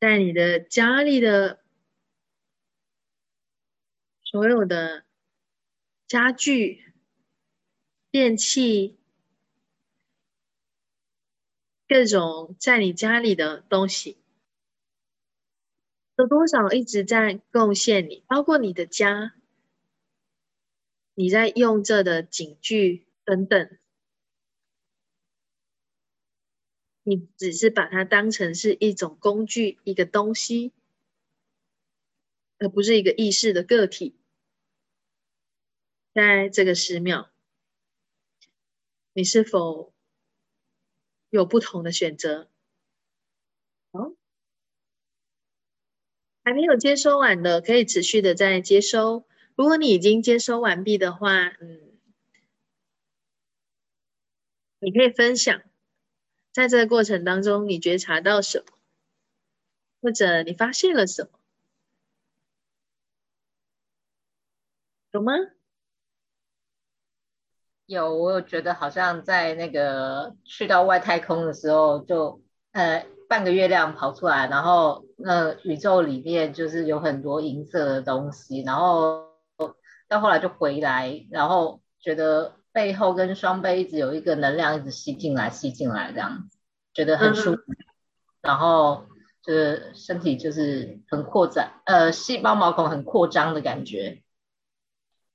在你的家里的所有的家具、电器、各种在你家里的东西，有多少一直在贡献你？包括你的家。你在用这的警句等等，你只是把它当成是一种工具，一个东西，而不是一个意识的个体。在这个十秒，你是否有不同的选择？好，还没有接收完的，可以持续的在接收。如果你已经接收完毕的话，嗯，你可以分享，在这个过程当中，你觉察到什么，或者你发现了什么，有吗？有，我有觉得好像在那个去到外太空的时候，就呃半个月亮跑出来，然后那宇宙里面就是有很多银色的东西，然后到后来就回来，然后觉得背后跟双背一直有一个能量一直吸进来吸进来这样子，觉得很舒服，然后就是身体就是很扩展，呃细胞毛孔很扩张的感觉，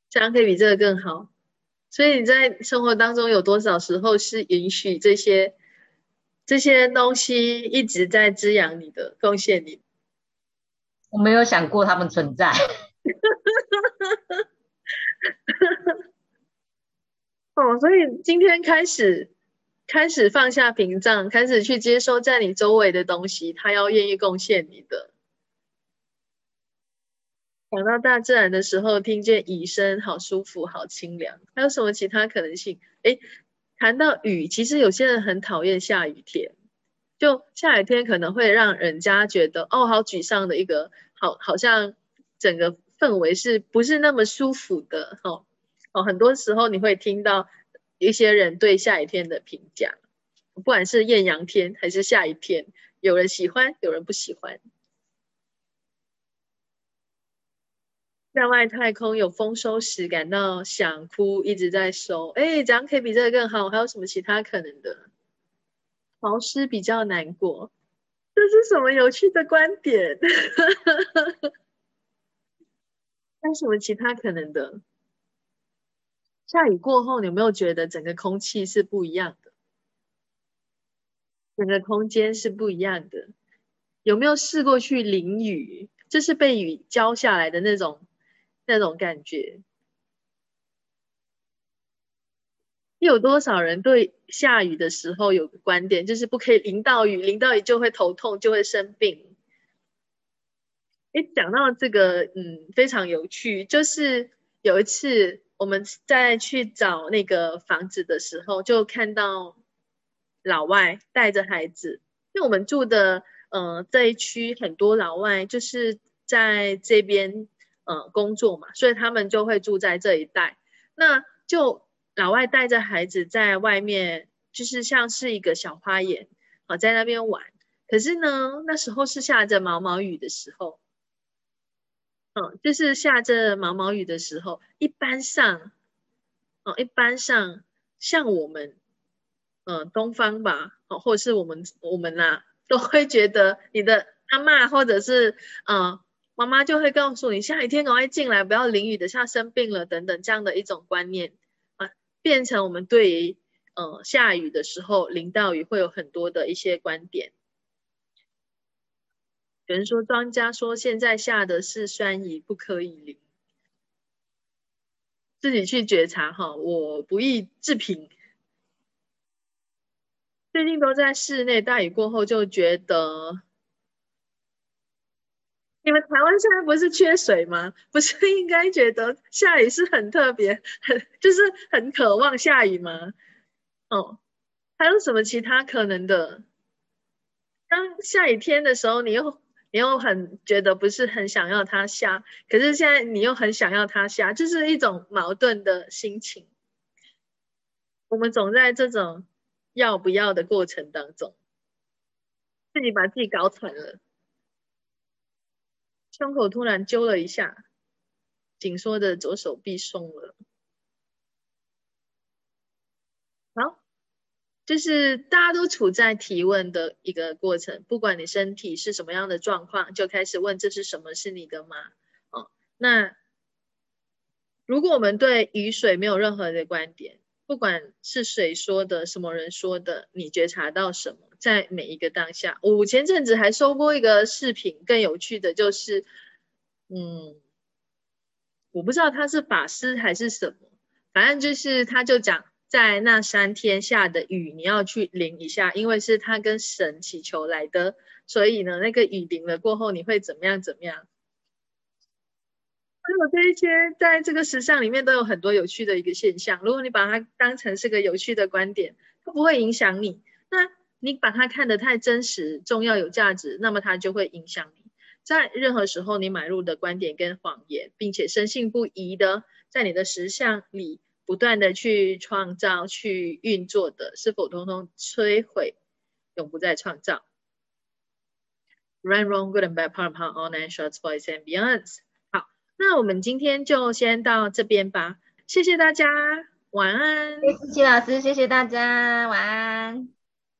这样可以比这个更好。所以你在生活当中有多少时候是允许这些这些东西一直在滋养你的、贡献你？我没有想过他们存在。(laughs) (laughs) 哦，所以今天开始开始放下屏障，开始去接收在你周围的东西，他要愿意贡献你的。想到大自然的时候，听见雨声，好舒服，好清凉。还有什么其他可能性？诶，谈到雨，其实有些人很讨厌下雨天，就下雨天可能会让人家觉得哦，好沮丧的一个，好，好像整个氛围是不是那么舒服的？哦哦，很多时候你会听到一些人对下雨天的评价，不管是艳阳天还是下雨天，有人喜欢，有人不喜欢。在外太空有丰收时感到想哭，一直在收。哎，这样可以比这个更好。还有什么其他可能的？潮湿比较难过，这是什么有趣的观点？(laughs) 还有什么其他可能的？下雨过后，你有没有觉得整个空气是不一样的？整个空间是不一样的？有没有试过去淋雨？就是被雨浇下来的那种。那种感觉，有多少人对下雨的时候有个观点，就是不可以淋到雨，淋到雨就会头痛，就会生病。哎，讲到这个，嗯，非常有趣。就是有一次我们在去找那个房子的时候，就看到老外带着孩子，因为我们住的，呃，这一区很多老外就是在这边。呃，工作嘛，所以他们就会住在这一带。那就老外带着孩子在外面，就是像是一个小花园，好在那边玩。可是呢，那时候是下着毛毛雨的时候，嗯，就是下着毛毛雨的时候，一般上，哦，一般上像我们，嗯，东方吧，哦，或者是我们我们呐，都会觉得你的阿妈或者是嗯。妈妈就会告诉你，下雨天赶快进来，不要淋雨，等下生病了等等这样的一种观念啊，变成我们对于呃下雨的时候淋到雨会有很多的一些观点。有人说庄家说现在下的是酸雨，不可以淋，自己去觉察哈，我不易置评。最近都在室内，大雨过后就觉得。你们台湾现在不是缺水吗？不是应该觉得下雨是很特别，很就是很渴望下雨吗？哦，还有什么其他可能的？当下雨天的时候，你又你又很觉得不是很想要他下，可是现在你又很想要他下，就是一种矛盾的心情。我们总在这种要不要的过程当中，自己把自己搞惨了。胸口突然揪了一下，紧缩的左手臂松了。好，就是大家都处在提问的一个过程，不管你身体是什么样的状况，就开始问这是什么？是你的吗？哦，那如果我们对雨水没有任何的观点，不管是谁说的，什么人说的，你觉察到什么？在每一个当下，我前阵子还收过一个视频，更有趣的就是，嗯，我不知道他是法师还是什么，反正就是他就讲，在那三天下的雨，你要去淋一下，因为是他跟神祈求来的，所以呢，那个雨淋了过后，你会怎么样怎么样？还有这一些，在这个时尚里面都有很多有趣的一个现象。如果你把它当成是个有趣的观点，它不会影响你。那你把它看得太真实、重要、有价值，那么它就会影响你。在任何时候，你买入的观点跟谎言，并且深信不疑的，在你的实相里不断的去创造、去运作的，是否通通摧毁，永不再创造？Run wrong, good and bad, p a r t and p a r all nine shorts, boys and beyonds。好，那我们今天就先到这边吧。谢谢大家，晚安。谢谢老师，谢谢大家，晚安。